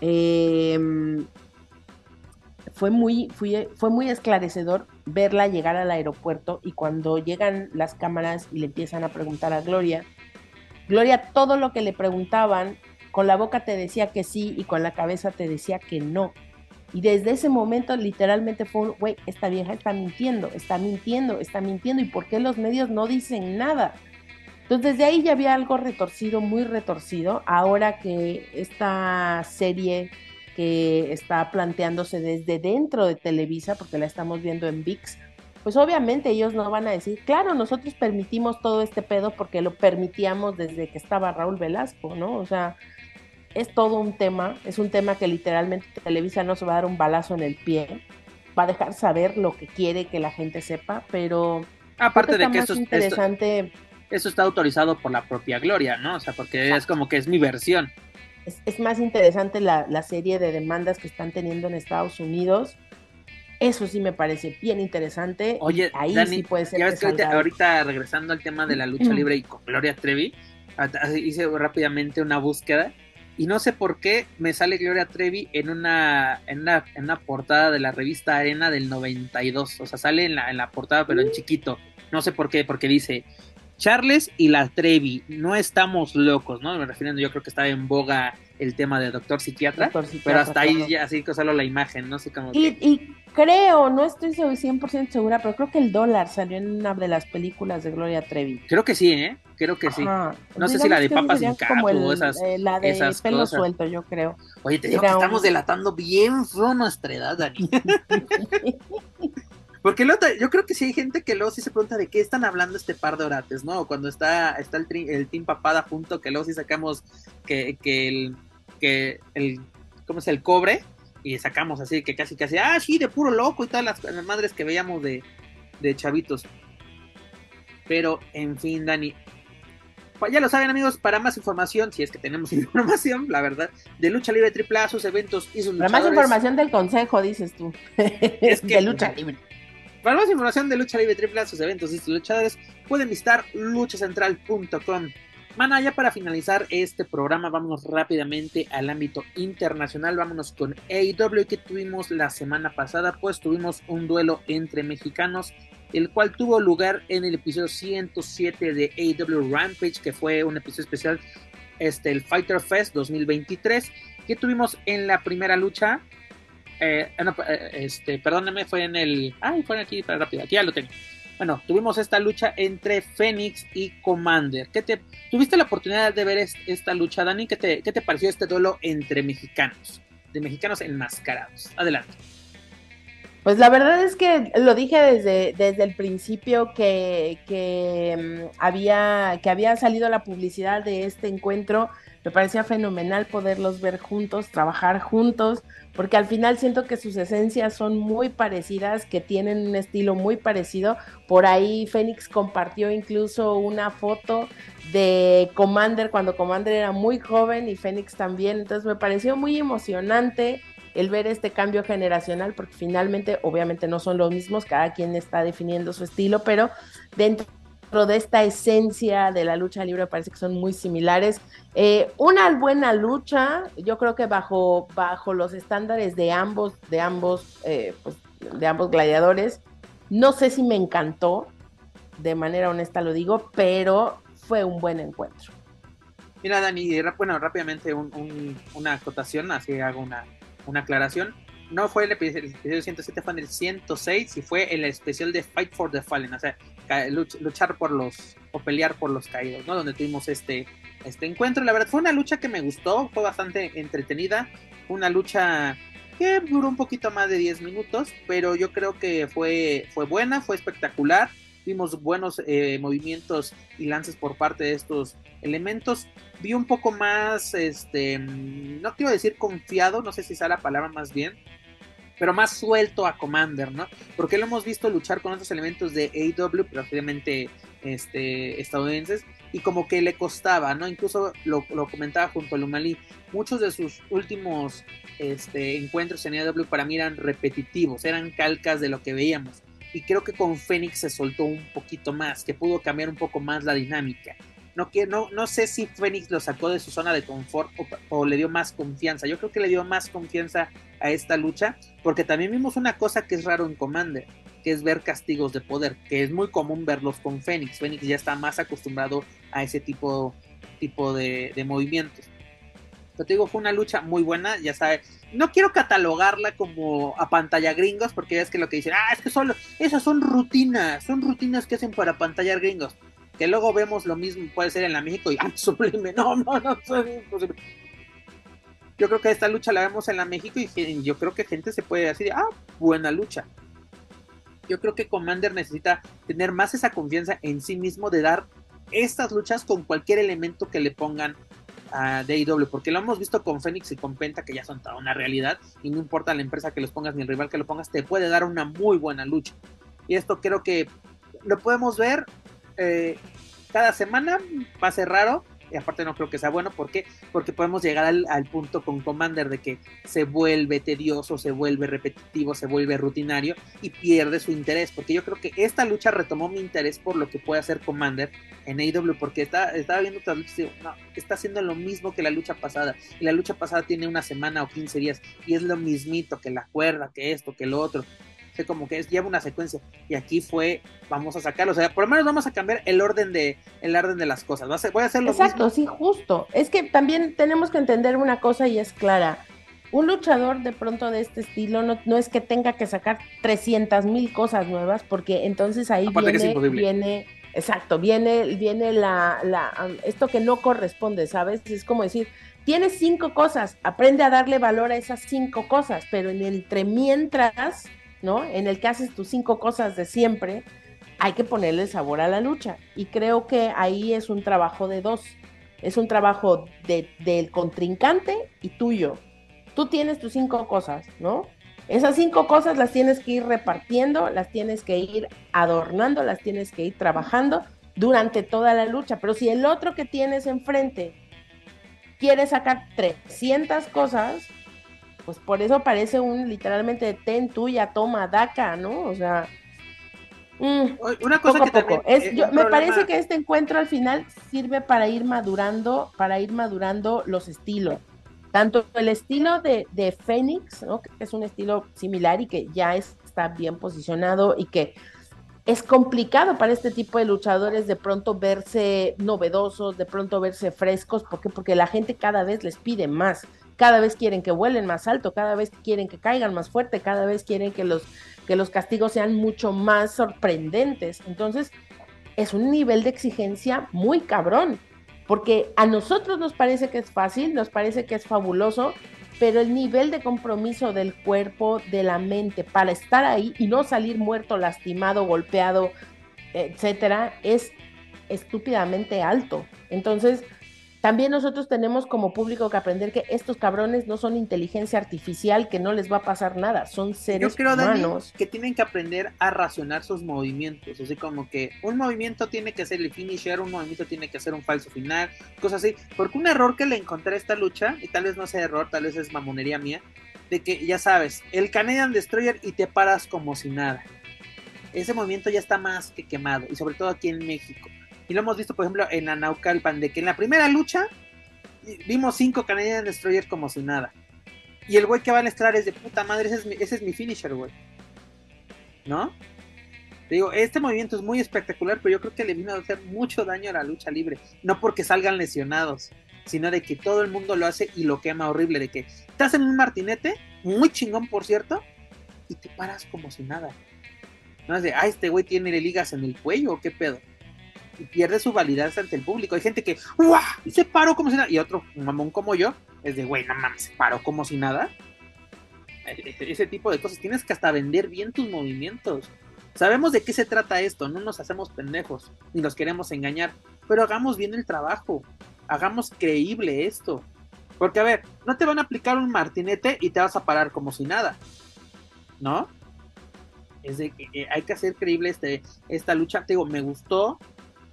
em, fue, muy, fue, fue muy esclarecedor verla llegar al aeropuerto y cuando llegan las cámaras y le empiezan a preguntar a Gloria, Gloria todo lo que le preguntaban, con la boca te decía que sí y con la cabeza te decía que no. Y desde ese momento literalmente fue, güey, esta vieja está mintiendo, está mintiendo, está mintiendo. ¿Y por qué los medios no dicen nada? Entonces desde ahí ya había algo retorcido, muy retorcido. Ahora que esta serie que está planteándose desde dentro de Televisa, porque la estamos viendo en VIX, pues obviamente ellos no van a decir, claro, nosotros permitimos todo este pedo porque lo permitíamos desde que estaba Raúl Velasco, ¿no? O sea, es todo un tema, es un tema que literalmente Televisa no se va a dar un balazo en el pie, va a dejar saber lo que quiere que la gente sepa, pero aparte de que eso, interesante, eso está autorizado por la propia Gloria, ¿no? O sea, porque es como que es mi versión. Es, más interesante la, serie de demandas que están teniendo en Estados Unidos. Eso sí me parece bien interesante. Oye, ahí sí puede ser. Ya ves que ahorita, regresando al tema de la lucha libre y con Gloria Trevi, hice rápidamente una búsqueda y no sé por qué me sale Gloria Trevi en una, en una, en una portada de la revista Arena del 92. O sea, sale en la, en la portada, pero en chiquito. No sé por qué, porque dice Charles y la Trevi, no estamos locos, ¿no? Me refiriendo, yo creo que estaba en boga el tema de doctor psiquiatra, pero hasta ahí ya así que solo la imagen, no sé cómo. Y, creo, no estoy 100% segura, pero creo que el dólar salió en una de las películas de Gloria Trevi. Creo que sí, ¿eh? Creo que sí. No sé si la de papas sin capo o esas. Eh, la de pelo suelto, yo creo. Oye, te digo que estamos delatando bien fue nuestra edad, Dani. Porque yo creo que sí hay gente que luego sí se pregunta de qué están hablando este par de orates, ¿no? Cuando está, está el, el Team Papada junto, que luego sí sacamos que, que el, que el, ¿cómo es? El cobre, y sacamos así que casi casi, ah, sí, de puro loco y todas las, madres que veíamos de, de chavitos. Pero, en fin, Dani, ya lo saben amigos, para más información, si es que tenemos información, la verdad, de lucha libre triple sus eventos y sus Para más información del consejo, dices tú, es que, de lucha libre. Para más información de Lucha Libre Triple A, sus eventos y sus luchadores, pueden visitar luchacentral.com. Mana, ya para finalizar este programa, vámonos rápidamente al ámbito internacional. Vámonos con AEW que tuvimos la semana pasada, pues tuvimos un duelo entre mexicanos, el cual tuvo lugar en el episodio 107 de AEW Rampage, que fue un episodio especial, este, el Fighter Fest 2023, que tuvimos en la primera lucha eh, eh, este, perdóneme, fue en el. Ay, fue aquí para rápido, aquí ya lo tengo. Bueno, tuvimos esta lucha entre Fénix y Commander. ¿Qué te, ¿Tuviste la oportunidad de ver esta lucha, Dani? ¿Qué te, ¿Qué te pareció este duelo entre mexicanos? De mexicanos enmascarados. Adelante. Pues la verdad es que lo dije desde, desde el principio que, que, mm, había, que había salido la publicidad de este encuentro. Me parecía fenomenal poderlos ver juntos, trabajar juntos, porque al final siento que sus esencias son muy parecidas, que tienen un estilo muy parecido. Por ahí Fénix compartió incluso una foto de Commander cuando Commander era muy joven y Fénix también, entonces me pareció muy emocionante el ver este cambio generacional, porque finalmente obviamente no son los mismos, cada quien está definiendo su estilo, pero dentro de esta esencia de la lucha libre parece que son muy similares. Eh, una buena lucha, yo creo que bajo, bajo los estándares de ambos, de ambos, eh, pues, de ambos gladiadores, no sé si me encantó, de manera honesta lo digo, pero fue un buen encuentro. Mira, Dani, bueno, rápidamente una acotación, así hago una, una aclaración no fue el episodio, 107, fue en el 106 y fue el especial de Fight for the Fallen, o sea, luchar por los, o pelear por los caídos, ¿no? Donde tuvimos este, este encuentro. La verdad fue una lucha que me gustó, fue bastante entretenida, una lucha que duró un poquito más de 10 minutos, pero yo creo que fue, fue buena, fue espectacular. Vimos buenos eh, movimientos y lances por parte de estos elementos. Vi un poco más, este, no quiero decir confiado, no sé si sea la palabra más bien, pero más suelto a Commander, ¿no? Porque lo hemos visto luchar con otros elementos de AW, pero este, estadounidenses, y como que le costaba, ¿no? Incluso lo, comentaba junto a Lumali, muchos de sus últimos este, encuentros en AW para mí eran repetitivos, eran calcas de lo que veíamos. Y creo que con Fénix se soltó un poquito más, que pudo cambiar un poco más la dinámica. No, no, no sé si Fénix lo sacó de su zona de confort o, le dio más confianza. Yo creo que le dio más confianza a esta lucha, porque también vimos una cosa que es raro en Commander, que es ver castigos de poder, que es muy común verlos con Fénix. Fénix ya está más acostumbrado a ese tipo, tipo de, movimientos. Pero te digo, fue una lucha muy buena, ya sabes. No quiero catalogarla como a pantalla gringos, porque es que lo que dicen, ah, es que solo, esas son rutinas, son rutinas que hacen para pantalla gringos que luego vemos lo mismo, puede ser en la México y ¡ah, sublime! No, no, no, es imposible. Yo creo que esta lucha la vemos en la México y yo creo que gente se puede decir, ah, buena lucha. Yo creo que Commander necesita tener más esa confianza en sí mismo de dar estas luchas con cualquier elemento que le pongan a DIW, porque lo hemos visto con Fénix y con Penta, que ya son toda una realidad, y no importa la empresa que los pongas ni el rival que lo pongas, te puede dar una muy buena lucha. Y esto creo que lo podemos ver eh, cada semana va a ser raro. Y aparte no creo que sea bueno. ¿Por qué? Porque podemos llegar al, punto con Commander de que se vuelve tedioso, se vuelve repetitivo, se vuelve rutinario y pierde su interés. Porque yo creo que esta lucha retomó mi interés por lo que puede hacer Commander en AEW. Porque está, estaba viendo otras luchas y digo, no, está haciendo lo mismo que la lucha pasada. Y la lucha pasada tiene una semana o 15 días. Y es lo mismito que la cuerda, que esto, que lo otro como que es, lleva una secuencia. Y aquí fue, vamos a sacarlo. O sea, por lo menos vamos a cambiar el orden de, el orden de las cosas. voy a hacer lo Exacto, sí, justo. Es que también tenemos que entender una cosa y es clara. Un luchador de pronto de este estilo no, no es que tenga que sacar 300 mil cosas nuevas, porque entonces ahí viene, viene, exacto, viene, viene la, la, esto que no corresponde, ¿sabes? Es como decir, tienes cinco cosas, aprende a darle valor a esas cinco cosas, pero en entre mientras ¿no? En el que haces tus cinco cosas de siempre, hay que ponerle sabor a la lucha. Y creo que ahí es un trabajo de dos. Es un trabajo del contrincante y tuyo. Tú tienes tus cinco cosas, ¿no? Esas cinco cosas las tienes que ir repartiendo, las tienes que ir adornando, las tienes que ir trabajando durante toda la lucha. Pero si el otro que tienes enfrente quiere sacar 300 cosas, pues por eso parece un literalmente ten tuya, toma, daca, ¿no? O sea, mm, una cosa que poco. Es, me parece que este encuentro al final sirve para ir madurando, para ir madurando los estilos. Tanto el estilo de, de Fénix, ¿no? que es un estilo similar y que ya está bien posicionado y que es complicado para este tipo de luchadores de pronto verse novedosos, de pronto verse frescos, ¿por qué? Porque la gente cada vez les pide más cada vez quieren que vuelen más alto, cada vez quieren que caigan más fuerte, cada vez quieren que los, que los castigos sean mucho más sorprendentes. Entonces, es un nivel de exigencia muy cabrón, porque a nosotros nos parece que es fácil, nos parece que es fabuloso, pero el nivel de compromiso del cuerpo, de la mente, para estar ahí y no salir muerto, lastimado, golpeado, etcétera, es estúpidamente alto. Entonces, también nosotros tenemos como público que aprender que estos cabrones no son inteligencia artificial, que no les va a pasar nada, son seres Yo creo, humanos. que tienen que aprender a racionar sus movimientos, así como que un movimiento tiene que ser el finisher, un movimiento tiene que ser un falso final, cosas así. Porque un error que le encontré a esta lucha, y tal vez no sea error, tal vez es mamonería mía, de que ya sabes, el Canadian Destroyer y te paras como si nada. ese movimiento ya está más que quemado, y sobre todo aquí en México. Y lo hemos visto, por ejemplo, en Naucalpan, de que en la primera lucha vimos cinco Canadian Destroyer como si nada. Y el güey que va a entrar es de puta madre, ese es mi, ese es mi finisher, güey. ¿No? Te digo, este movimiento es muy espectacular, pero yo creo que le vino a hacer mucho daño a la lucha libre. No porque salgan lesionados, sino de que todo el mundo lo hace y lo quema horrible. De que estás en un martinete, muy chingón por cierto, y te paras como si nada. No es de, ah, este güey tiene ligas en el cuello, ¿o qué pedo? Y pierde su validez ante el público. Hay gente que, ¡guau! Se paró como si nada. Y otro, mamón como yo, es de, güey, no mames, se paró como si nada. E-, e-, ese tipo de cosas. Tienes que hasta vender bien tus movimientos. Sabemos de qué se trata esto, no nos hacemos pendejos, ni los queremos engañar, pero hagamos bien el trabajo, hagamos creíble esto. Porque, a ver, no te van a aplicar un martinete y te vas a parar como si nada, ¿no? Es de que eh, hay que hacer creíble este, esta lucha. Te digo, me gustó,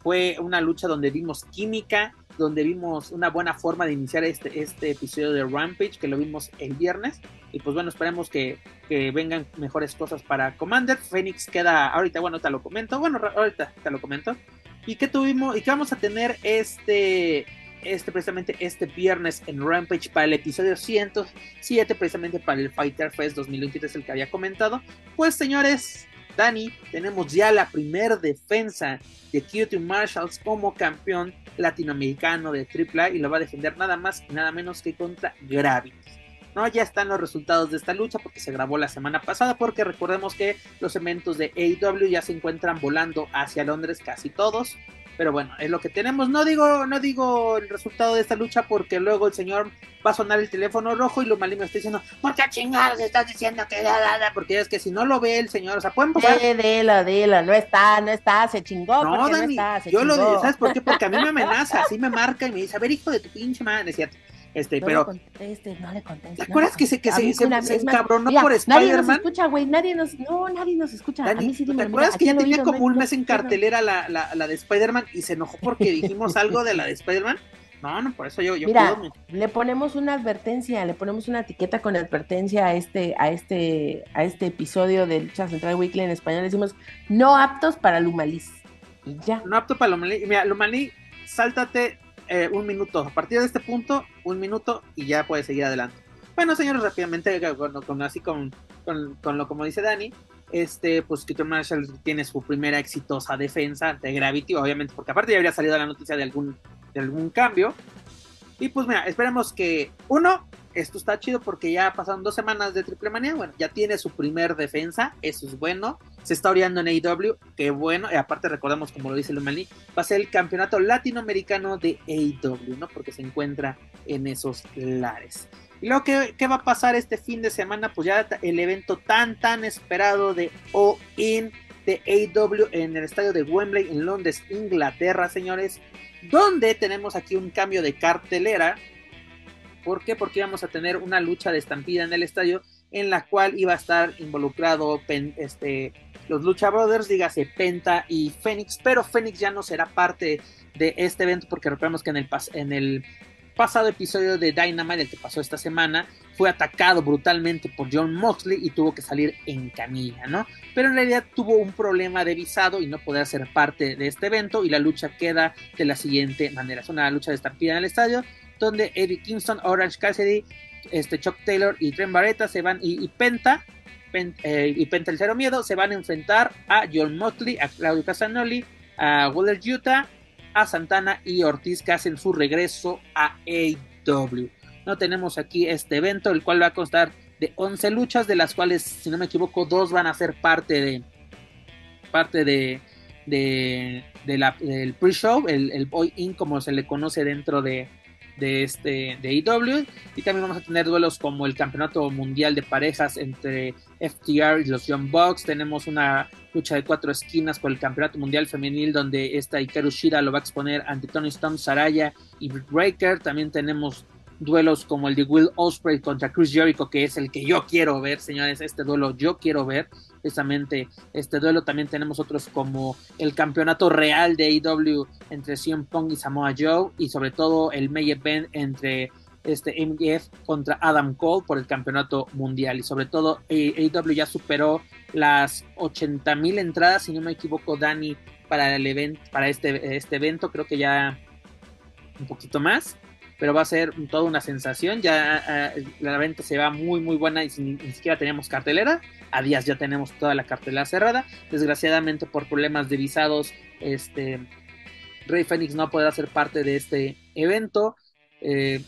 fue una lucha donde vimos química, donde vimos una buena forma de iniciar este, este episodio de Rampage, que lo vimos el viernes. Y pues bueno, esperemos que, que vengan mejores cosas para Commander. Phoenix queda, ahorita, bueno, te lo comento. Bueno, ahorita te lo comento. Y que tuvimos, y que vamos a tener este, este precisamente este viernes en Rampage para el episodio 107, precisamente para el Fighter Fest 2023, el que había comentado. Pues señores, Dani, tenemos ya la primer defensa de QT Marshalls como campeón latinoamericano de AAA y lo va a defender nada más y nada menos que contra Gravity. No, ya están los resultados de esta lucha porque se grabó la semana pasada, porque recordemos que los eventos de AEW ya se encuentran volando hacia Londres casi todos. Pero bueno, es lo que tenemos. No digo, no digo el resultado de esta lucha porque luego el señor va a sonar el teléfono rojo y lo malino está diciendo, ¿por qué chingados estás diciendo que da, da, da? Porque es que si no lo ve el señor, o sea, pueden pasar. De, dela, dela, no está, no está, se chingó. No, Dani, no está, se yo chingó. lo digo, ¿sabes por qué? Porque a mí me amenaza, así me marca y me dice, a ver, hijo de tu pinche madre, es cierto. Este, no pero. Le contestes, no le contestes. ¿Te acuerdas no, que se, que se, se, se encabronó mira, por Nadie nos Spider-Man? escucha, güey. Nadie nos. No, nadie nos escucha. Dani, a mí sí ¿Te acuerdas que ya tenía oído, como no- un mes en cartelera la, la, la de Spider-Man y se enojó porque dijimos algo de la de Spider-Man? No, no, por eso yo, yo Mira, puedo, le ponemos una advertencia, le ponemos una etiqueta con advertencia a este, a este, a este episodio de Lucha Central Weekly en español. Decimos no aptos para Lumalis. Y ya. no apto para Lomalí. Mira, Lomalí, sáltate eh, un minuto. A partir de este punto, un minuto y ya puedes seguir adelante. Bueno, señores, rápidamente, con- así con, con, con lo como dice Dani, este, pues Keaton Marshall tiene su primera exitosa defensa de Gravity, obviamente, porque aparte ya habría salido la noticia de algún, de algún cambio. Y pues mira, esperemos que, uno, esto está chido porque ya pasaron dos semanas de Triple Manía, bueno, ya tiene su primer defensa, eso es bueno, se está oreando en AEW, qué bueno, y aparte recordamos, como lo dice Lumani, va a ser el campeonato latinoamericano de AEW, ¿no? Porque se encuentra en esos lares. Y luego, ¿qué, qué va a pasar este fin de semana? Pues ya el evento tan, tan esperado de All In de AEW en el estadio de Wembley en Londres, Inglaterra, señores, donde tenemos aquí un cambio de cartelera. ¿Por qué? Porque íbamos a tener una lucha de estampida en el estadio en la cual iba a estar involucrado este, los Lucha Brothers, dígase Penta y Fénix, pero Fénix ya no será parte de este evento porque recordemos que en el, en el pasado episodio de Dynamite, el que pasó esta semana, fue atacado brutalmente por John Moxley y tuvo que salir en camilla, ¿no? Pero en realidad tuvo un problema de visado y no podía ser parte de este evento y la lucha queda de la siguiente manera. Es una lucha de estampida en el estadio donde Eddie Kingston, Orange Cassidy, este Chuck Taylor y Trent Barretta se van y, Penta Pen- eh, y Penta el Cero Miedo se van a enfrentar a John Moxley, a Claudio Casanoli, a Waller Utah, a Santana y Ortiz que hacen su regreso a AEW. No tenemos aquí este evento, el cual va a constar de 11 luchas, de las cuales, si no me equivoco, dos van a ser parte de parte de la, del pre-show, el, el Boy In, como se le conoce dentro de, de este de AEW y también vamos a tener duelos como el campeonato mundial de parejas entre FTR y los Young Bucks. Tenemos una lucha de cuatro esquinas por el campeonato mundial femenil donde esta Hikaru Shida lo va a exponer ante Tony Storm, Saraya y Breaker también tenemos duelos como el de Will Ospreay contra Chris Jericho que es el que yo quiero ver señores. Este duelo yo quiero ver precisamente este duelo también tenemos otros como el campeonato real de AEW entre CM Punk y Samoa Joe y sobre todo el main event entre este MJF contra Adam Cole por el campeonato mundial. Y sobre todo AEW ya superó las 80 mil entradas, si no me equivoco, Dani, para el evento, para este, este evento, creo que ya un poquito más, pero va a ser toda una sensación, ya eh, la venta se va muy muy buena y ni, siquiera teníamos cartelera, a días ya tenemos toda la cartelera cerrada, desgraciadamente por problemas de visados, este Rey Fénix no podrá ser parte de este evento, eh,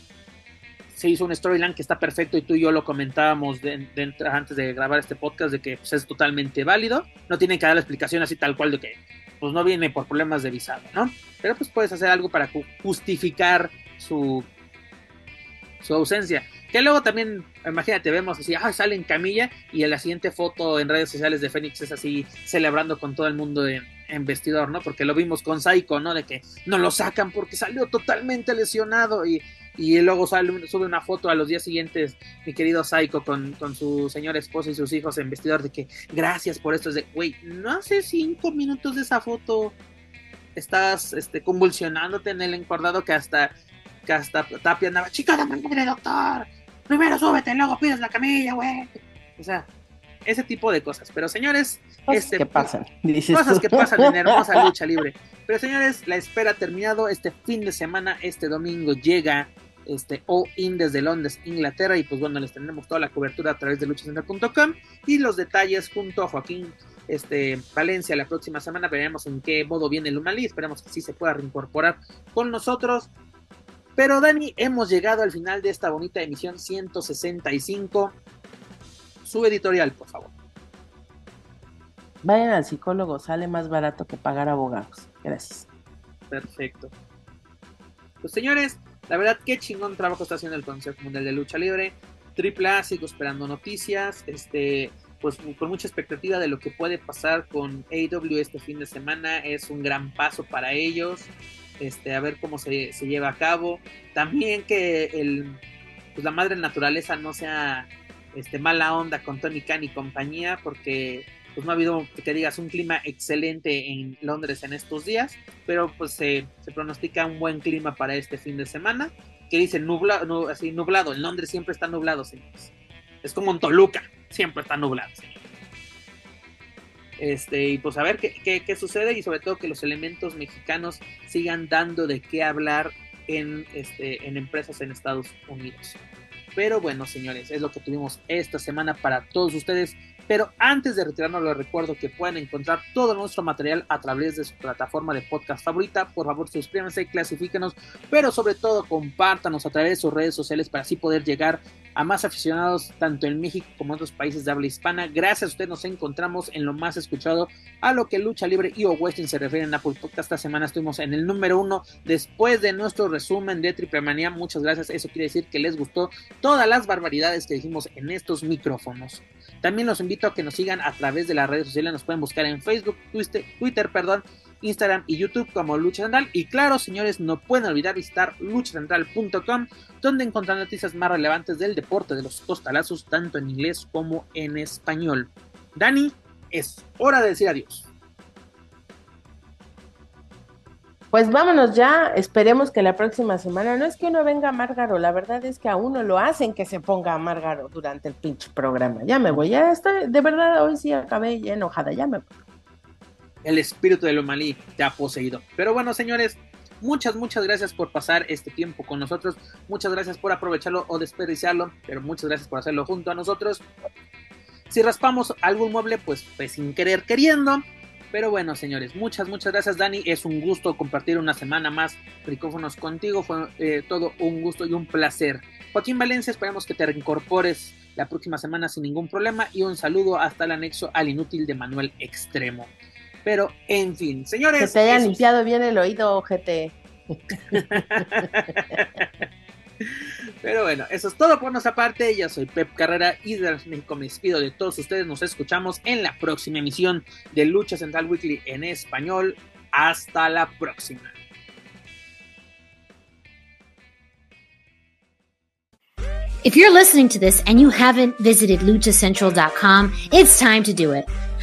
se hizo un storyline que está perfecto y tú y yo lo comentábamos de, antes de grabar este podcast de que pues, es totalmente válido. No tienen que dar la explicación así tal cual de que pues no viene por problemas de visado, ¿no? Pero pues puedes hacer algo para justificar su, su ausencia. Que luego también, imagínate, vemos así, ah, sale en camilla y en la siguiente foto en redes sociales de Fénix es así celebrando con todo el mundo en, en vestidor, ¿no? Porque lo vimos con Saiko, ¿no? De que no lo sacan porque salió totalmente lesionado y y luego sale, sube una foto a los días siguientes, mi querido Psycho, con, con su señora esposa y sus hijos en vestidor, de que gracias por esto. Es de, güey, no hace cinco minutos de esa foto estás este, convulsionándote en el encordado que hasta, hasta Tapia andaba, chica de madre, doctor, primero súbete, luego pides la camilla, güey. O sea, ese tipo de cosas. Pero señores, cosas este, que pasan, cosas que pasan en hermosa lucha libre. Pero señores, la espera ha terminado. Este fin de semana, este domingo llega este, All In desde Londres, Inglaterra. Y pues bueno, les tendremos toda la cobertura a través de luchacenter.com y los detalles junto a Joaquín este, Valencia la próxima semana. Veremos en qué modo viene el Humalí. Esperemos que sí se pueda reincorporar con nosotros. Pero Dani, hemos llegado al final de esta bonita emisión 165. Su editorial, por favor. Vayan al psicólogo, sale más barato que pagar abogados. Gracias. Perfecto. Pues señores, la verdad, qué chingón trabajo está haciendo el Consejo Mundial de Lucha Libre. Triple A, sigo esperando noticias. Este, pues con mucha expectativa de lo que puede pasar con AEW este fin de semana. Es un gran paso para ellos. Este, a ver cómo se, lleva a cabo. También que el, pues la madre naturaleza no sea este, mala onda con Tony Khan y compañía, porque pues no ha habido, que digas, un clima excelente en Londres en estos días, pero pues se, pronostica un buen clima para este fin de semana, que dice nublado, así nublado, en Londres siempre está nublado, señores. Es como en Toluca, siempre está nublado, Este, y pues a ver qué, qué, sucede y sobre todo que los elementos mexicanos sigan dando de qué hablar en, este, en empresas en Estados Unidos. Pero bueno, señores, es lo que tuvimos esta semana para todos ustedes. Pero antes de retirarnos, les recuerdo que pueden encontrar todo nuestro material a través de su plataforma de podcast favorita. Por favor, suscríbanse, clasifíquenos, pero sobre todo compártanos a través de sus redes sociales para así poder llegar a más aficionados tanto en México como en otros países de habla hispana. Gracias a usted nos encontramos en lo más escuchado a lo que lucha libre y o western se refiere en Apple Podcast. Esta semana estuvimos en el número uno después de nuestro resumen de Triple Manía. Muchas gracias. Eso quiere decir que les gustó todas las barbaridades que dijimos en estos micrófonos. También los invito a que nos sigan a través de las redes sociales. Nos pueden buscar en Facebook, Twitter, Twitter perdón, Instagram y YouTube como Lucha Central. Y claro, señores, no pueden olvidar visitar luchacentral.com, donde encontrarán noticias más relevantes del deporte de los costalazos, tanto en inglés como en español. Dani, es hora de decir adiós. Pues vámonos ya, esperemos que la próxima semana, no es que uno venga a la verdad es que a uno lo hacen que se ponga a durante el pinche programa. Ya me voy, ya estoy, de verdad, hoy sí acabé ya enojada, ya me voy el espíritu de malí te ha poseído. Pero bueno, señores, muchas, muchas gracias por pasar este tiempo con nosotros. Muchas gracias por aprovecharlo o desperdiciarlo, pero muchas gracias por hacerlo junto a nosotros. Si raspamos algún mueble, pues, pues sin querer queriendo. Pero bueno, señores, muchas, muchas gracias, Dani. Es un gusto compartir una semana más Ricófonos contigo. Fue eh, todo un gusto y un placer. Joaquín Valencia, esperamos que te reincorpores la próxima semana sin ningún problema. Y un saludo hasta el anexo al inútil de Manuel Extremo. Pero, en fin, señores. Que te haya limpiado bien el oído, GT. Pero bueno, eso es todo por nuestra parte. Yo soy Pep Carrera y de México me despido de todos ustedes. Nos escuchamos en la próxima emisión de Lucha Central Weekly en español. Hasta la próxima. If you're listening to this and you haven't visited luchacentral.com, it's time to do it.